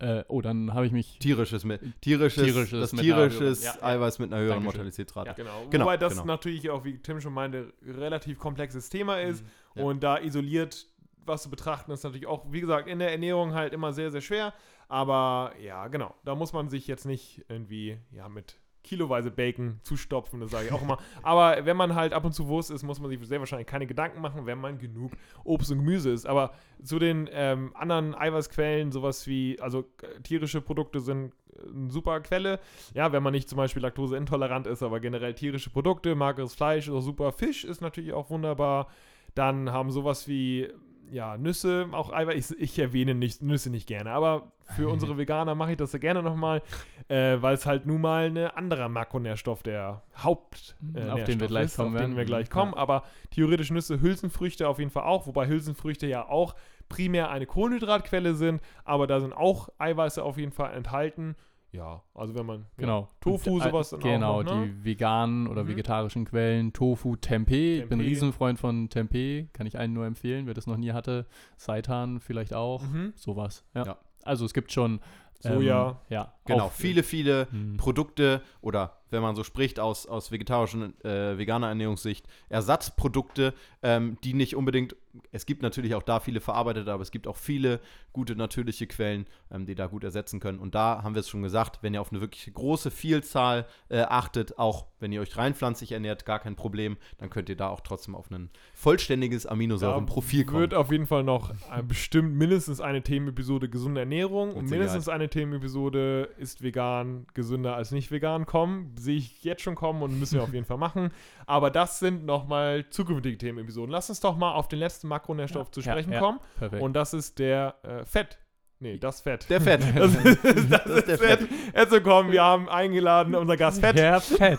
Äh, oh, dann habe ich mich. Tierisches mit tierisches, Tierisches das mit tierisches höheren- ja. Eiweiß mit einer höheren Dankeschön. Mortalitätsrate. Ja. Genau. Genau, Wobei das genau. natürlich auch, wie Tim schon meinte, relativ komplexes Thema ist. Ja. Und da isoliert was zu betrachten, ist natürlich auch, wie gesagt, in der Ernährung halt immer sehr, sehr schwer. Aber ja, genau. Da muss man sich jetzt nicht irgendwie ja, mit kiloweise Bacon zustopfen, das sage ich auch immer. Aber wenn man halt ab und zu Wurst isst, muss man sich sehr wahrscheinlich keine Gedanken machen, wenn man genug Obst und Gemüse isst. Aber zu den ähm, anderen Eiweißquellen, sowas wie, also äh, tierische Produkte sind eine super Quelle. Ja, wenn man nicht zum Beispiel laktoseintolerant ist, aber generell tierische Produkte, mageres Fleisch ist auch super. Fisch ist natürlich auch wunderbar. Dann haben sowas wie ja, Nüsse, auch Eiweiß. Ich, ich erwähne nicht, Nüsse nicht gerne, aber für unsere Veganer mache ich das sehr gerne nochmal, äh, weil es halt nun mal ein anderer Makronährstoff der Haupt äh, Auf den wir ist, auf den wir gleich Ja. kommen. Aber theoretisch Nüsse, Hülsenfrüchte auf jeden Fall auch, wobei Hülsenfrüchte ja auch primär eine Kohlenhydratquelle sind, aber da sind auch Eiweiße auf jeden Fall enthalten. Ja, also wenn man Genau. ja, Tofu, Und, äh, sowas dann Genau, auch noch, ne? die veganen oder Mhm. vegetarischen Quellen. Tofu, Tempeh. Ich bin ein Tempeh. Riesenfreund von Tempeh. Kann ich allen nur empfehlen, wer das noch nie hatte. Seitan vielleicht auch. Mhm. Sowas. Ja. Ja. Also es gibt schon. Soja. Ähm, ja. Genau, auch- viele, viele Mhm. Produkte oder wenn man so spricht aus, aus vegetarischen, äh, veganer Ernährungssicht, Ersatzprodukte, ähm, die nicht unbedingt, es gibt natürlich auch da viele verarbeitete, aber es gibt auch viele gute natürliche Quellen, ähm, die da gut ersetzen können. Und da haben wir es schon gesagt, wenn ihr auf eine wirklich große Vielzahl äh, achtet, auch wenn ihr euch rein pflanzlich ernährt, gar kein Problem, dann könnt ihr da auch trotzdem auf ein vollständiges Aminosäurenprofil kommen. wird auf jeden Fall noch äh, bestimmt mindestens eine Themenepisode gesunde Ernährung und mindestens eine Themenepisode ist vegan gesünder als nicht vegan kommen. Sehe ich jetzt schon kommen und müssen wir auf jeden Fall machen. Aber das sind nochmal zukünftige Themenepisoden. Lass uns doch mal auf den letzten Makronährstoff Ja, zu sprechen ja. kommen. Perfekt. Und das ist der äh, Fett. Nee, das Fett. Der Fett. das ist, das Das ist ist der Fett. Also komm, wir haben eingeladen unser Gast Fett. Ja, Fett.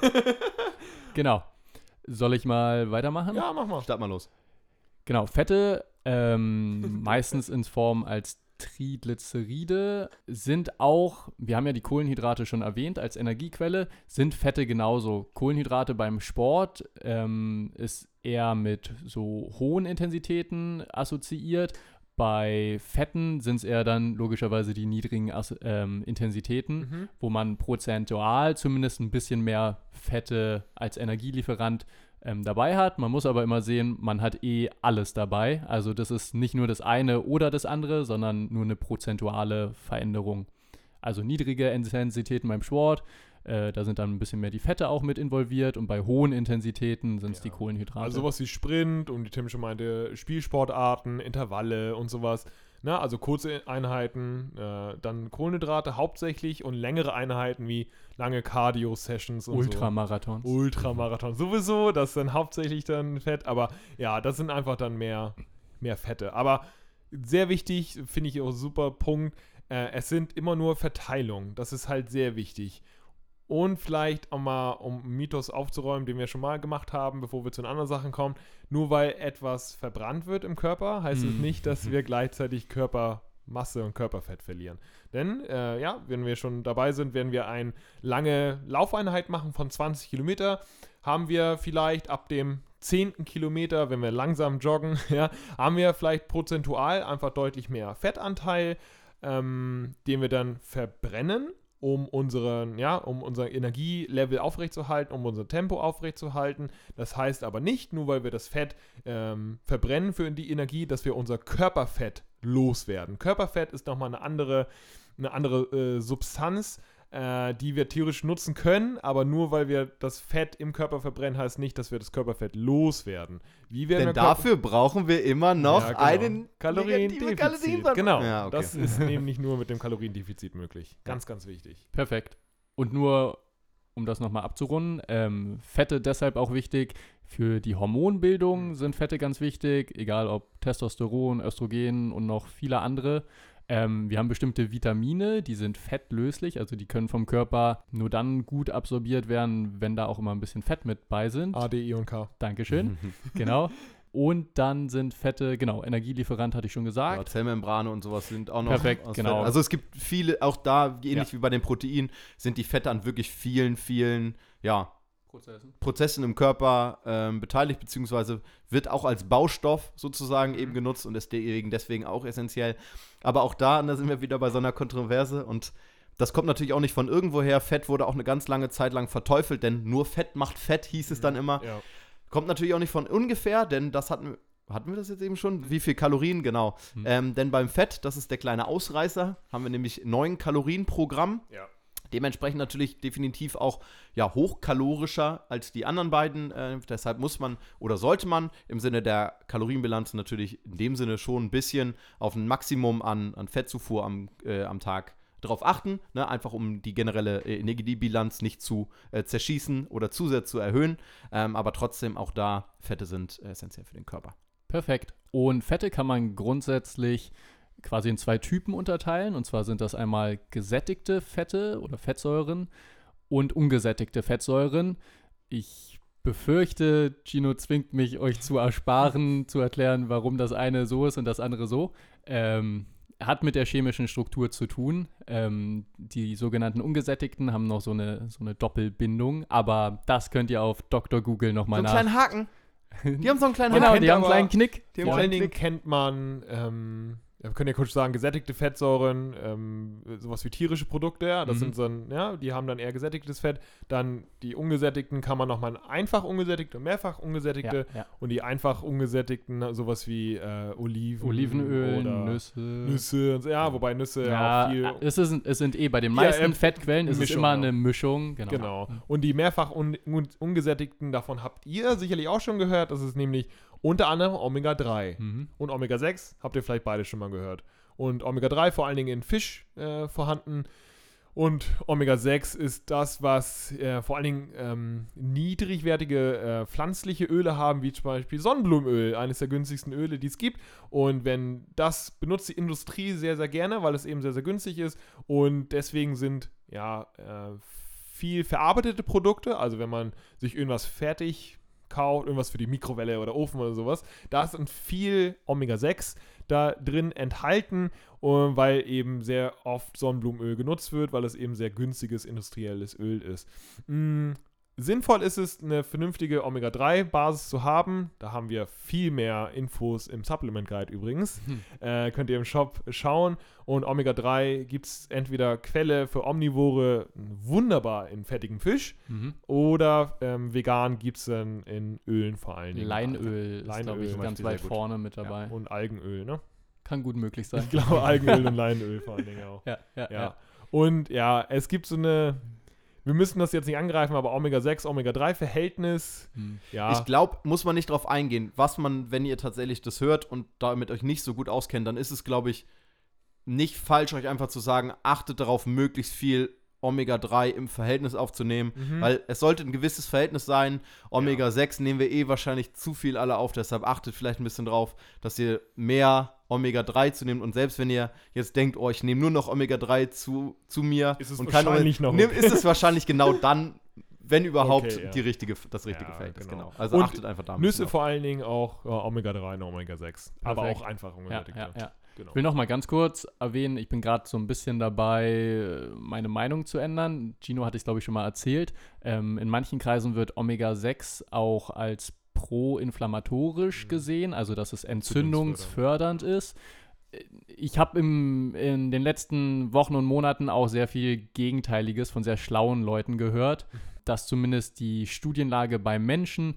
genau. Soll ich mal weitermachen? Ja, mach mal. Start mal los. Genau, Fette, ähm, meistens in Form als Triglyceride, sind auch, wir haben ja die Kohlenhydrate schon erwähnt, als Energiequelle, sind Fette genauso. Kohlenhydrate beim Sport ähm, ist eher mit so hohen Intensitäten assoziiert. Bei Fetten sind es eher dann logischerweise die niedrigen As ähm, Intensitäten Mhm. wo man prozentual zumindest ein bisschen mehr Fette als Energielieferant ähm, dabei hat. Man muss aber immer sehen, man hat eh alles dabei. Also das ist nicht nur das eine oder das andere, sondern nur eine prozentuale Veränderung. Also niedrige Intensitäten beim Sport, äh, da sind dann ein bisschen mehr die Fette auch mit involviert und bei hohen Intensitäten sind es Ja. die Kohlenhydrate. Also sowas wie Sprint und die Tim schon meinte, Spielsportarten, Intervalle und sowas. Na, also kurze Einheiten, äh, dann Kohlenhydrate hauptsächlich und längere Einheiten wie lange Cardio-Sessions und Ultramarathons. so. Ultramarathon sowieso, das ist dann hauptsächlich dann Fett, aber ja, das sind einfach dann mehr, mehr Fette. Aber sehr wichtig, finde ich auch super Punkt, äh, es sind immer nur Verteilungen. Das ist halt sehr wichtig. Und vielleicht auch mal, um Mythos aufzuräumen, den wir schon mal gemacht haben, bevor wir zu den anderen Sachen kommen, nur weil etwas verbrannt wird im Körper, heißt es Mhm. nicht, dass wir gleichzeitig Körpermasse und Körperfett verlieren. Denn, äh, ja, wenn wir schon dabei sind, werden wir eine lange Laufeinheit machen von 20 Kilometer, haben wir vielleicht ab dem 10. Kilometer, wenn wir langsam joggen, ja, haben wir vielleicht prozentual einfach deutlich mehr Fettanteil, ähm, den wir dann verbrennen um unseren, ja, um unser Energielevel aufrechtzuerhalten, um unser Tempo aufrechtzuerhalten. Das heißt aber nicht, nur weil wir das Fett ähm, verbrennen für die Energie, dass wir unser Körperfett loswerden. Körperfett ist nochmal eine andere, eine andere äh, Substanz, äh, die wir theoretisch nutzen können, aber nur weil wir das Fett im Körper verbrennen, heißt nicht, dass wir das Körperfett loswerden. Wie werden Denn dafür brauchen wir immer noch ja, genau. einen Kaloriendefizit. Kalorienverbrauch. Genau, Ja, okay. das ist nämlich nur mit dem Kaloriendefizit möglich. Ganz, ganz wichtig. Perfekt. Und nur, um das nochmal abzurunden, ähm, Fette deshalb auch wichtig. Für die Hormonbildung sind Fette ganz wichtig, egal ob Testosteron, Östrogen und noch viele andere. Ähm, wir haben bestimmte Vitamine, die sind fettlöslich, also die können vom Körper nur dann gut absorbiert werden, wenn da auch immer ein bisschen Fett mit bei sind. A, D, I und K. Dankeschön. genau. Und dann sind Fette, genau, Energielieferant hatte ich schon Ja, gesagt. Zellmembrane und sowas sind auch noch Perfekt, aus genau. Fett. Also es gibt viele, auch da, ähnlich wie bei den Proteinen, sind die Fette an wirklich vielen, vielen, ja, Prozessen im Körper ähm, beteiligt, beziehungsweise wird auch als Baustoff sozusagen eben genutzt und ist deswegen, deswegen auch essentiell. Aber auch da, da sind wir wieder bei so einer Kontroverse und das kommt natürlich auch nicht von irgendwoher. Fett wurde auch eine ganz lange Zeit lang verteufelt, denn nur Fett macht Fett, hieß es dann immer. Ja. Kommt natürlich auch nicht von ungefähr, denn das hatten, hatten wir das jetzt eben schon? Wie viel Kalorien? Genau. Hm. Ähm, denn beim Fett, das ist der kleine Ausreißer, haben wir nämlich 9 Kalorien pro Gramm. Ja. Dementsprechend natürlich definitiv auch ja, hochkalorischer als die anderen beiden. Äh, deshalb muss man oder sollte man im Sinne der Kalorienbilanz natürlich in dem Sinne schon ein bisschen auf ein Maximum an, an Fettzufuhr am, äh, am Tag darauf achten, ne? einfach um die generelle äh, Energiebilanz nicht zu äh, zerschießen oder zu sehr zu erhöhen. Ähm, aber trotzdem auch da, Fette sind äh, essentiell für den Körper. Perfekt. Und Fette kann man grundsätzlich quasi in zwei Typen unterteilen. Und zwar sind das einmal gesättigte Fette oder Fettsäuren und ungesättigte Fettsäuren. Ich befürchte, Gino zwingt mich, euch zu ersparen, zu erklären, warum das eine so ist und das andere so. Ähm, hat mit der chemischen Struktur zu tun. Ähm, die sogenannten ungesättigten haben noch so eine, so eine Doppelbindung, aber das könnt ihr auf Dr. Google So nochmal einen nach. kleinen Haken. Die haben so einen kleinen Genau, Haken. die haben einen kleinen Knick. Vor Ja. allen Dingen kennt man, ähm, ja, wir können ja kurz sagen, gesättigte Fettsäuren, ähm, sowas wie tierische Produkte, ja, das Mhm. sind so ein, ja, die haben dann eher gesättigtes Fett. Dann die ungesättigten kann man nochmal einfach ungesättigte und mehrfach ungesättigte. Ja, ja. Und die einfach ungesättigten, sowas wie äh, Oliven Olivenöl, oder Nüsse. Nüsse so, ja, wobei Nüsse Ja, auch viel. es, ist, es sind eh bei den meisten ähm, Fettquellen ist es Mischung, immer ja. eine Mischung. Genau. Genau. Und die mehrfach un un ungesättigten, davon habt ihr sicherlich auch schon gehört. Das ist nämlich unter anderem Omega-3. Mhm. Und Omega-6 habt ihr vielleicht beide schon mal gehört. Und Omega-3 vor allen Dingen in Fisch äh, vorhanden. Und Omega-6 ist das, was äh, vor allen Dingen ähm, niedrigwertige äh, pflanzliche Öle haben, wie zum Beispiel Sonnenblumenöl, eines der günstigsten Öle, die es gibt. Und wenn das benutzt die Industrie sehr, sehr gerne, weil es eben sehr, sehr günstig ist. Und deswegen sind ja äh, viel verarbeitete Produkte, also wenn man sich irgendwas fertig kauft, irgendwas für die Mikrowelle oder Ofen oder sowas, da ist dann viel Omega-6 da drin enthalten, äh, weil eben sehr oft Sonnenblumenöl genutzt wird, weil es eben sehr günstiges industrielles Öl ist. Sinnvoll ist es, eine vernünftige Omega-3-Basis zu haben. Da haben wir viel mehr Infos im Supplement Guide übrigens. Äh, könnt ihr im Shop schauen. Und Omega-3 gibt es entweder Quelle für Omnivore wunderbar in fettigem Fisch Mhm. oder ähm, vegan gibt es dann in Ölen vor allen Dingen. Leinöl ist, Leinöl glaube ich, ganz weit vorne mit dabei. Ja, und Algenöl, ne? Kann gut möglich sein. Ich glaube Algenöl und Leinöl vor allen Dingen auch. Ja, ja, Ja. ja. Und ja, es gibt so eine, wir müssen das jetzt nicht angreifen, aber Omega-6, Omega-3-Verhältnis, Hm. ja. Ich glaube, muss man nicht drauf eingehen. Was man, wenn ihr tatsächlich das hört und damit euch nicht so gut auskennt, dann ist es, glaube ich, nicht falsch, euch einfach zu sagen, achtet darauf, möglichst viel Omega-3 im Verhältnis aufzunehmen, Mhm. weil es sollte ein gewisses Verhältnis sein. Omega-6 nehmen wir eh wahrscheinlich zu viel alle auf, deshalb achtet vielleicht ein bisschen drauf, dass ihr mehr Omega-3 zu nehmt und selbst wenn ihr jetzt denkt, oh, ich nehme nur noch Omega-3 zu, zu mir Ist es und kann wahrscheinlich noch nimm, okay. ist es wahrscheinlich genau dann, wenn überhaupt, Okay, ja. die richtige, das richtige Ja, Verhältnis, genau. genau. Also Und achtet einfach damit. Nüsse vor allen Dingen auch ja, Omega-3 und Omega-6. Aber auch einfach Ja, ungesättigte. ja, ja. Genau. Ich will noch mal ganz kurz erwähnen, ich bin gerade so ein bisschen dabei, äh, meine Meinung zu ändern. Gino hatte ich, glaube ich, schon mal erzählt. Ähm, in manchen Kreisen wird Omega-6 auch als pro-inflammatorisch Mhm. gesehen, also dass es Entzündungsfördernd. ist. Ich habe in den letzten Wochen und Monaten auch sehr viel Gegenteiliges von sehr schlauen Leuten gehört, dass zumindest die Studienlage beim Menschen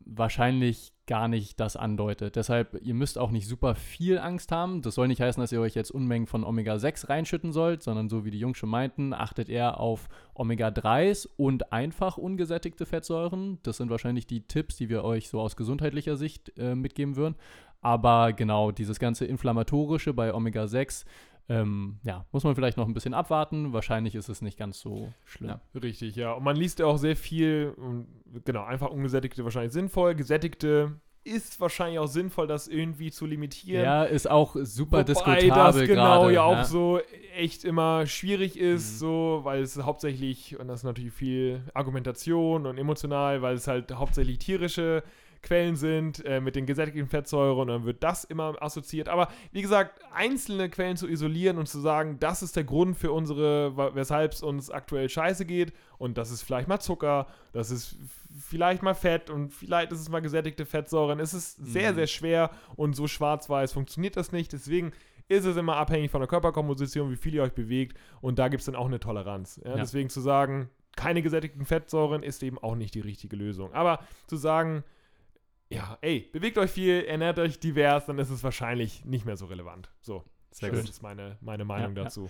wahrscheinlich gar nicht das andeutet. Deshalb, ihr müsst auch nicht super viel Angst haben. Das soll nicht heißen, dass ihr euch jetzt Unmengen von Omega-6 reinschütten sollt, sondern so wie die Jungs schon meinten, achtet eher auf Omega-3s und einfach ungesättigte Fettsäuren. Das sind wahrscheinlich die Tipps, die wir euch so aus gesundheitlicher Sicht äh, mitgeben würden. Aber genau, dieses ganze Inflammatorische bei Omega-6, ähm, ja, muss man vielleicht noch ein bisschen abwarten. Wahrscheinlich ist es nicht ganz so schlimm. Ja. Richtig, ja. Und man liest ja auch sehr viel, und genau, einfach ungesättigte wahrscheinlich sinnvoll. Gesättigte ist wahrscheinlich auch sinnvoll, das irgendwie zu limitieren. Ja, ist auch super Wobei diskutabel das genau gerade, ja auch so echt immer schwierig ist, Mhm. so, weil es hauptsächlich, und das ist natürlich viel Argumentation und emotional, weil es halt hauptsächlich tierische Quellen sind äh, mit den gesättigten Fettsäuren und dann wird das immer assoziiert. Aber wie gesagt, einzelne Quellen zu isolieren und zu sagen, das ist der Grund für unsere, weshalb es uns aktuell scheiße geht und das ist vielleicht mal Zucker, das ist vielleicht mal Fett und vielleicht ist es mal gesättigte Fettsäuren. Es ist sehr, Mhm. sehr schwer und so schwarz-weiß funktioniert das nicht. Deswegen ist es immer abhängig von der Körperkomposition, wie viel ihr euch bewegt und da gibt es dann auch eine Toleranz. Ja? Ja. Deswegen zu sagen, keine gesättigten Fettsäuren ist eben auch nicht die richtige Lösung. Aber zu sagen, ja, ey, bewegt euch viel, ernährt euch divers, dann ist es wahrscheinlich nicht mehr so relevant. So. Sehr das gut. ist meine, meine Meinung Ja, ja. dazu.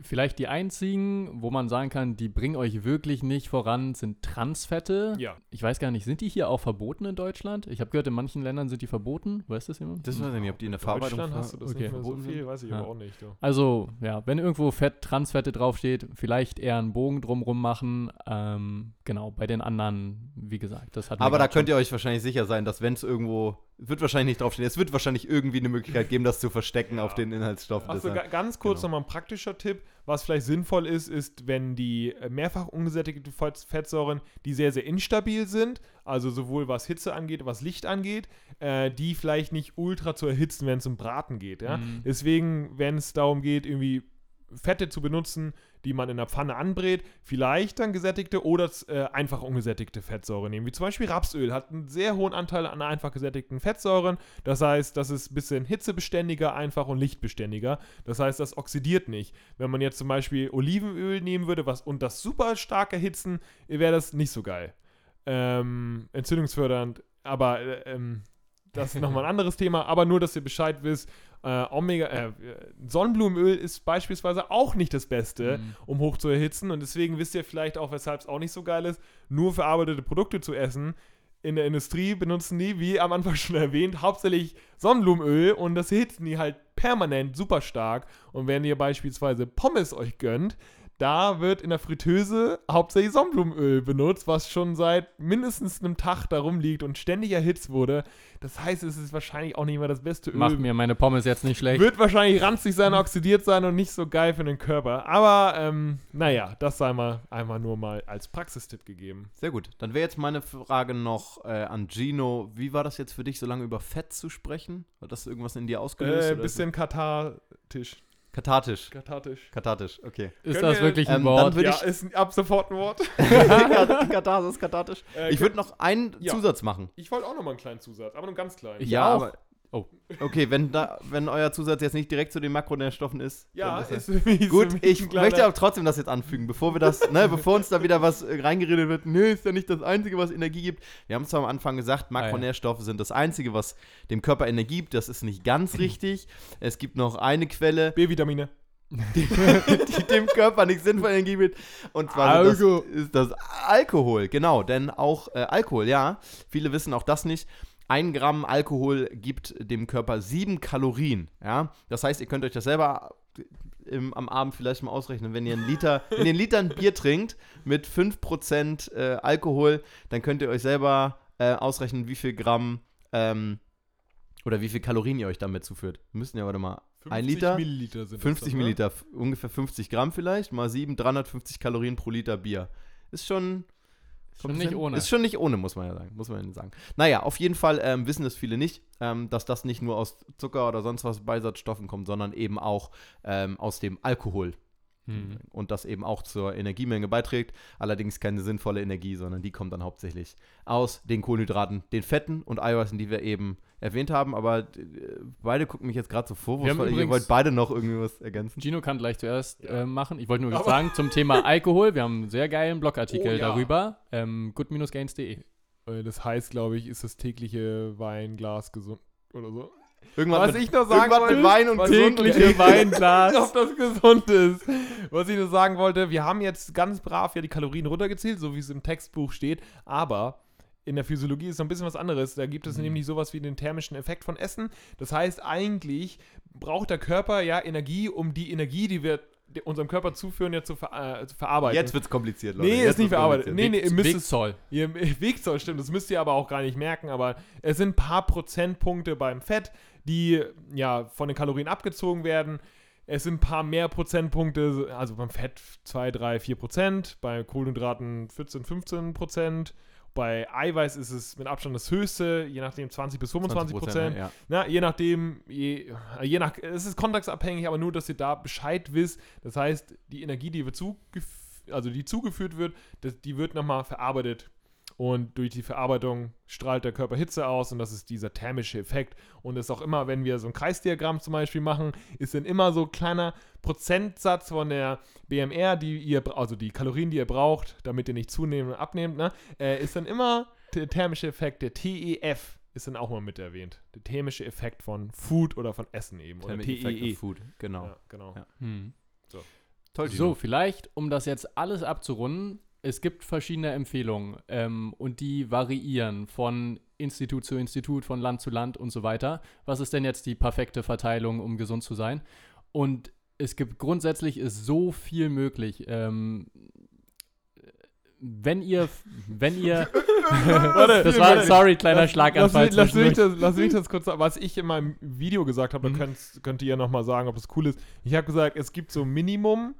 Vielleicht die einzigen, wo man sagen kann, die bringen euch wirklich nicht voran, sind Transfette. Ja. Ich weiß gar nicht, sind die hier auch verboten in Deutschland? Ich habe gehört, in manchen Ländern sind die verboten. Weiß das jemand? Das weiß ich nicht, ob die in der Verarbeitung Deutschland hast du das okay. nicht mehr so verboten viel, sind. weiß ich Ja. aber auch nicht. Du. Also, ja, wenn irgendwo Fett, Transfette draufsteht, vielleicht eher einen Bogen drumrum machen. Ähm, genau, bei den anderen, wie gesagt, das hat Aber da könnt ihr euch wahrscheinlich sicher sein, dass wenn es irgendwo, wird wahrscheinlich nicht draufstehen, es wird wahrscheinlich irgendwie eine Möglichkeit geben, das zu verstecken auf den Inhaltsstoffen. Deshalb- ga ganz kurz genau. nochmal ein praktischer Tipp. Was vielleicht sinnvoll ist, ist, wenn die mehrfach ungesättigte Fett- Fettsäuren, die sehr, sehr instabil sind, also sowohl was Hitze angeht, was Licht angeht, äh, die vielleicht nicht ultra zu erhitzen, wenn es um Braten geht. Ja? Mhm. Deswegen, wenn es darum geht, irgendwie Fette zu benutzen, die man in der Pfanne anbrät, vielleicht dann gesättigte oder äh, einfach ungesättigte Fettsäuren nehmen. Wie zum Beispiel Rapsöl hat einen sehr hohen Anteil an einfach gesättigten Fettsäuren. Das heißt, das ist ein bisschen hitzebeständiger einfach und lichtbeständiger. Das heißt, das oxidiert nicht. Wenn man jetzt zum Beispiel Olivenöl nehmen würde was, und das super stark erhitzen, wäre das nicht so geil. Ähm, entzündungsfördernd, aber äh, ähm, das ist nochmal ein anderes Thema. Aber nur, dass ihr Bescheid wisst, äh, Omega, äh, Sonnenblumenöl ist beispielsweise auch nicht das Beste, Mhm. um hoch zu erhitzen. Und deswegen wisst ihr vielleicht auch, weshalb es auch nicht so geil ist, nur verarbeitete Produkte zu essen. In der Industrie benutzen die, wie am Anfang schon erwähnt, hauptsächlich Sonnenblumenöl und das erhitzen die halt permanent super stark. Und wenn ihr beispielsweise Pommes euch gönnt, da wird in der Fritteuse hauptsächlich Sonnenblumenöl benutzt, was schon seit mindestens einem Tag da rumliegt und ständig erhitzt wurde. Das heißt, es ist wahrscheinlich auch nicht mehr das beste Öl. Macht mir meine Pommes jetzt nicht schlecht. Wird wahrscheinlich ranzig sein, oxidiert sein und nicht so geil für den Körper. Aber, ähm, naja, das sei mal einmal nur mal als Praxistipp gegeben. Sehr gut. Dann wäre jetzt meine Frage noch äh, an Gino. Wie war das jetzt für dich, so lange über Fett zu sprechen? Hat das irgendwas in dir ausgelöst? Äh, bisschen kathartisch. Kathartisch. Kathartisch. Kathartisch, okay. Ist Können das wir- wirklich ein Ähm, Wort? dann Ja, ich- ist ein- ab sofort ein Wort. Katharsis, kathartisch. Äh, Ich würde noch einen Ja. Zusatz machen. Ich wollte auch noch mal einen kleinen Zusatz, aber nur einen ganz kleinen. Ich ja, auch. aber. Oh. Okay, wenn, da, wenn euer Zusatz jetzt nicht direkt zu den Makronährstoffen ist. ja, dann ist, für mich- ist Gut, für mich ich ein kleiner- möchte aber trotzdem das jetzt anfügen, bevor wir das, ne, bevor uns da wieder was äh, reingeredet wird, nee, ist ja nicht das Einzige, was Energie gibt. Wir haben es zwar am Anfang gesagt, Makronährstoffe sind das Einzige, was dem Körper Energie gibt. Das ist nicht ganz richtig. Es gibt noch eine Quelle, B-Vitamine. die dem Körper nicht sinnvoll Energie gibt. Und zwar das, ist das Alkohol. Genau, denn auch äh, Alkohol, ja, viele wissen auch das nicht. Ein Gramm Alkohol gibt dem Körper sieben Kalorien. Ja, das heißt, ihr könnt euch das selber im, am Abend vielleicht mal ausrechnen. Wenn ihr einen Liter, wenn ihr einen Liter ein Bier trinkt mit 5% äh, Alkohol, dann könnt ihr euch selber äh, ausrechnen, wie viel Gramm ähm, oder wie viel Kalorien ihr euch damit zuführt. Wir müssen ja, warte mal, ein 50 Liter, Milliliter sind 50 das dann? Milliliter, ungefähr 50 Gramm vielleicht, mal 7, 350 Kalorien pro Liter Bier. Ist schon. Schon nicht hin? ohne. Ist schon nicht ohne, muss man ja sagen. Muss man ja sagen. Naja, auf jeden Fall ähm, wissen das viele nicht, ähm, dass das nicht nur aus Zucker oder sonst was Beisatzstoffen kommt, sondern eben auch ähm, aus dem Alkohol. Hm. Und das eben auch zur Energiemenge beiträgt. Allerdings keine sinnvolle Energie, sondern die kommt dann hauptsächlich aus den Kohlenhydraten, den Fetten und Eiweißen, die wir eben erwähnt haben. Aber äh, beide gucken mich jetzt gerade so vorwurfsvoll. haben Ihr wollt beide noch irgendwie was ergänzen. Gino kann gleich zuerst Ja. äh, machen. Ich wollte nur Aber- sagen zum Thema Alkohol. Wir haben einen sehr geilen Blogartikel Oh, ja. darüber. Ähm, good-gains.de. Äh, Das heißt, glaube ich, ist das tägliche Weinglas gesund oder so. Irgendwas Was mit, ich noch sagen wollte, mit Wein und tägliche Weinglas. ob das gesund ist. Was ich nur sagen wollte, wir haben jetzt ganz brav ja die Kalorien runtergezählt, so wie es im Textbuch steht, aber in der Physiologie ist noch ein bisschen was anderes. Da gibt es nämlich sowas wie den thermischen Effekt von Essen. Das heißt, eigentlich braucht der Körper ja Energie, um die Energie, die wir unserem Körper zuführen, ja zu, ver äh, zu verarbeiten. Jetzt wird's kompliziert, Leute. Nee, Jetzt ist nicht verarbeitet. Nee, nee, ihr müsst es, Wegzoll. Ihr Wegzoll stimmt, das müsst ihr aber auch gar nicht merken, aber es sind ein paar Prozentpunkte beim Fett, die ja von den Kalorien abgezogen werden. Es sind ein paar mehr Prozentpunkte, also beim Fett 2, 3, 4 Prozent, bei Kohlenhydraten 14, 15 Prozent. Bei Eiweiß ist es mit Abstand das höchste, je nachdem 20 bis 25 Prozent. Ja. Na, je nachdem, je, je nach, es ist kontextabhängig, aber nur, dass ihr da Bescheid wisst. Das heißt, die Energie, die, wird zugef also die zugeführt wird, das, die wird nochmal verarbeitet. Und durch die Verarbeitung strahlt der Körper Hitze aus und das ist dieser thermische Effekt. Und es ist auch immer, wenn wir so ein Kreisdiagramm zum Beispiel machen, ist dann immer so ein kleiner Prozentsatz von der BMR, die ihr, also die Kalorien, die ihr braucht, damit ihr nicht zunehmen und abnehmt, ne, äh, ist dann immer der thermische Effekt, der TEF ist dann auch mal mit erwähnt. Der thermische Effekt von Food oder von Essen eben. Oder Effect TEE. of Food, genau. Ja, genau. Ja. Hm. Toll, So, vielleicht, um das jetzt alles abzurunden, es gibt verschiedene Empfehlungen ähm, und die variieren von Institut zu Institut, von Land zu Land und so weiter. Was ist denn jetzt die perfekte Verteilung, um gesund zu sein? Und es gibt grundsätzlich ist so viel möglich. Ähm, wenn ihr, wenn ihr, Warte, das war, warte. sorry, kleiner Lass- Schlaganfall. Lass, lass, mich das, lass mich das kurz sagen, was ich in meinem Video gesagt habe, Mhm. da könnt, könnt ihr nochmal sagen, ob das cool ist. Ich habe gesagt, es gibt so ein Minimum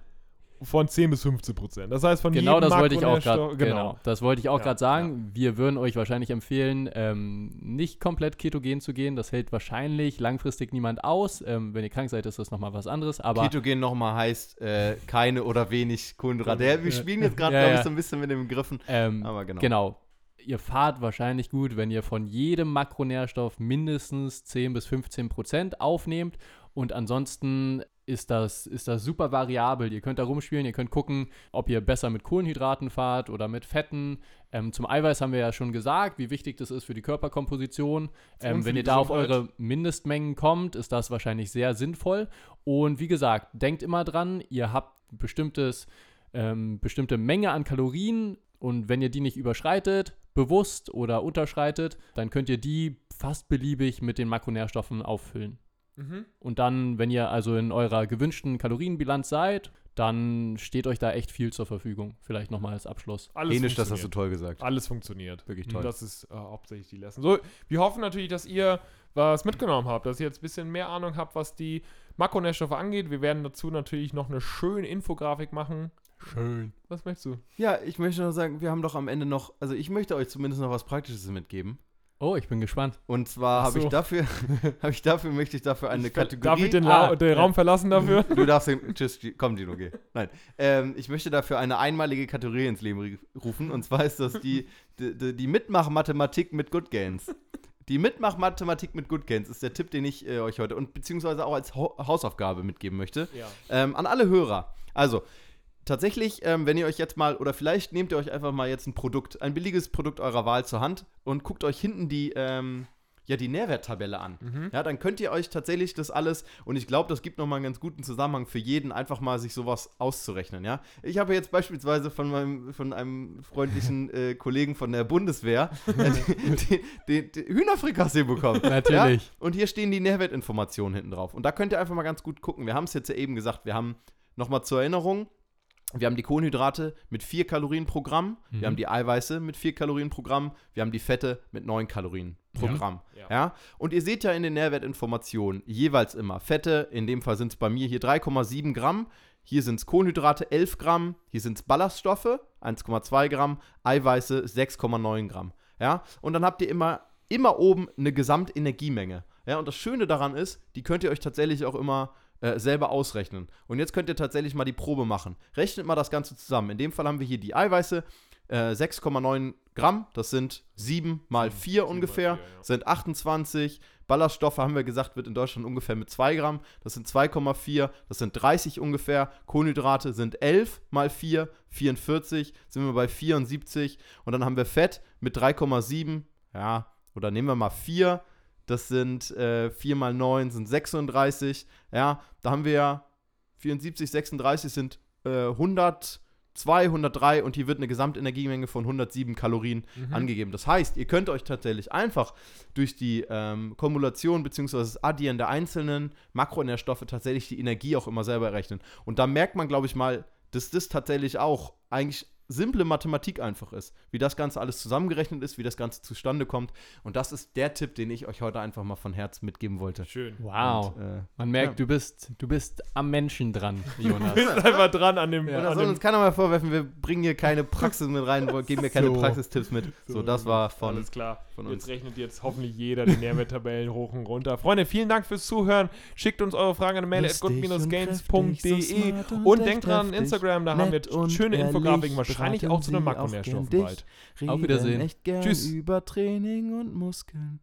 von 10 bis 15 Prozent. Das heißt, von Genau, jedem das wollte ich auch gerade. Makronährstoff- Genau. das wollte ich auch Ja, gerade sagen. Wir würden euch wahrscheinlich empfehlen, ähm, nicht komplett ketogen zu gehen. Das hält wahrscheinlich langfristig niemand aus. Ähm, wenn ihr krank seid, ist das nochmal was anderes. Aber Ketogen nochmal heißt äh, keine oder wenig Kohlenhydrate. Ja, wir spielen jetzt gerade, Ja, glaube ich, ja. so ein bisschen mit den Begriffen. ähm, Aber genau. genau. Ihr fahrt wahrscheinlich gut, wenn ihr von jedem Makronährstoff mindestens 10 bis 15 Prozent aufnehmt. Und ansonsten ist das, ist das super variabel. Ihr könnt da rumspielen, ihr könnt gucken, ob ihr besser mit Kohlenhydraten fahrt oder mit Fetten. Ähm, zum Eiweiß haben wir ja schon gesagt, wie wichtig das ist für die Körperkomposition. Ähm, wenn ihr da auf eure Mindestmengen kommt, ist das wahrscheinlich sehr sinnvoll. Und wie gesagt, denkt immer dran, ihr habt bestimmtes, ähm, bestimmte Menge an Kalorien und wenn ihr die nicht überschreitet, bewusst oder unterschreitet, dann könnt ihr die fast beliebig mit den Makronährstoffen auffüllen. Mhm. Und dann, wenn ihr also in eurer gewünschten Kalorienbilanz seid, dann steht euch da echt viel zur Verfügung. Vielleicht nochmal als Abschluss. Alles Hänisch, das hast du funktioniert. toll gesagt. Alles funktioniert. Wirklich Und toll. Das ist äh, hauptsächlich die Lesson. So, wir hoffen natürlich, dass ihr was mitgenommen habt, dass ihr jetzt ein bisschen mehr Ahnung habt, was die Makronährstoffe angeht. Wir werden dazu natürlich noch eine schöne Infografik machen. Schön. Was möchtest du? Ja, ich möchte noch sagen, wir haben doch am Ende noch, also ich möchte euch zumindest noch was Praktisches mitgeben. Oh, ich bin gespannt. Und zwar habe ich so. dafür, habe ich dafür, möchte ich dafür eine Kategorie. Darf ich den, La Ah, den ja. Raum verlassen dafür? Du darfst den. Tschüss, komm, Gino, geh. Nein. Ähm, ich möchte dafür eine einmalige Kategorie ins Leben rufen. Und zwar ist das die, die, die, die Mitmach-Mathematik mit Good Gains. Die Mitmach-Mathematik mit Good Gains ist der Tipp, den ich äh, euch heute und beziehungsweise auch als Ho Hausaufgabe mitgeben möchte. Ja. Ähm, an alle Hörer. Also, tatsächlich, ähm, wenn ihr euch jetzt mal, oder vielleicht nehmt ihr euch einfach mal jetzt ein Produkt, ein billiges Produkt eurer Wahl zur Hand und guckt euch hinten die, ähm, ja, die Nährwerttabelle an. Ja, dann könnt ihr euch tatsächlich das alles, und ich glaube, das gibt nochmal einen ganz guten Zusammenhang für jeden, einfach mal sich sowas auszurechnen, ja. Ich habe jetzt beispielsweise von meinem, von einem freundlichen äh, Kollegen von der Bundeswehr äh, die Hühnerfrikassee bekommen. Natürlich. Ja? Und hier stehen die Nährwertinformationen hinten drauf. Und da könnt ihr einfach mal ganz gut gucken. Wir haben es jetzt ja eben gesagt, wir haben nochmal zur Erinnerung, wir haben die Kohlenhydrate mit 4 Kalorien pro Gramm, wir haben die Eiweiße mit 4 Kalorien pro Gramm, wir haben die Fette mit 9 Kalorien pro Ja. Gramm. Ja. Ja. Und ihr seht ja in den Nährwertinformationen jeweils immer Fette, in dem Fall sind es bei mir hier 3,7 Gramm, hier sind es Kohlenhydrate 11 Gramm, hier sind es Ballaststoffe 1,2 Gramm, Eiweiße 6,9 Gramm. Ja, und dann habt ihr immer, immer oben eine Gesamtenergiemenge. Ja, und das Schöne daran ist, die könnt ihr euch tatsächlich auch immer äh, selber ausrechnen. Und jetzt könnt ihr tatsächlich mal die Probe machen. Rechnet mal das Ganze zusammen. In dem Fall haben wir hier die Eiweiße, äh, 6,9 Gramm, das sind 7 mal 4 mal ungefähr, vier, ja. sind 28. Ballaststoffe haben wir gesagt, wird in Deutschland ungefähr mit 2 Gramm, das sind 2,4, das sind 30 ungefähr. Kohlenhydrate sind 11 mal 4, 44, sind wir bei 74. Und dann haben wir Fett mit 3,7, ja, oder nehmen wir mal 4, das sind äh, 4 mal 9 sind 36. Ja, da haben wir ja 74, 36 sind äh, 102, 103 und hier wird eine Gesamtenergiemenge von 107 Kalorien angegeben. Das heißt, ihr könnt euch tatsächlich einfach durch die ähm, Kumulation bzw. das Addieren der einzelnen Makronährstoffe tatsächlich die Energie auch immer selber errechnen. Und da merkt man, glaube ich mal, dass das tatsächlich auch eigentlich simple Mathematik einfach ist, wie das Ganze alles zusammengerechnet ist, wie das Ganze zustande kommt. Und das ist der Tipp, den ich euch heute einfach mal von Herz mitgeben wollte. Schön. Wow. Und, äh, Man merkt, ja. du bist, du bist am Menschen dran, Jonas. Wir sind einfach dran an dem. Oder an soll dem uns keiner mal vorwerfen, wir bringen hier keine Praxis mit rein, geben hier keine So. Praxistipps mit. So, das war von. Alles klar. von jetzt uns. rechnet jetzt hoffentlich jeder die Nährwerttabellen hoch und runter. Freunde, vielen Dank fürs Zuhören. Schickt uns eure Fragen an eine Mail at und good-games.de und und echt denkt dran, Instagram, da haben wir und schöne Infografiken, wahrscheinlich beraten auch zu Makronährstoffen gern bald. Auf Wiedersehen. Tschüss. über Training und Muskeln.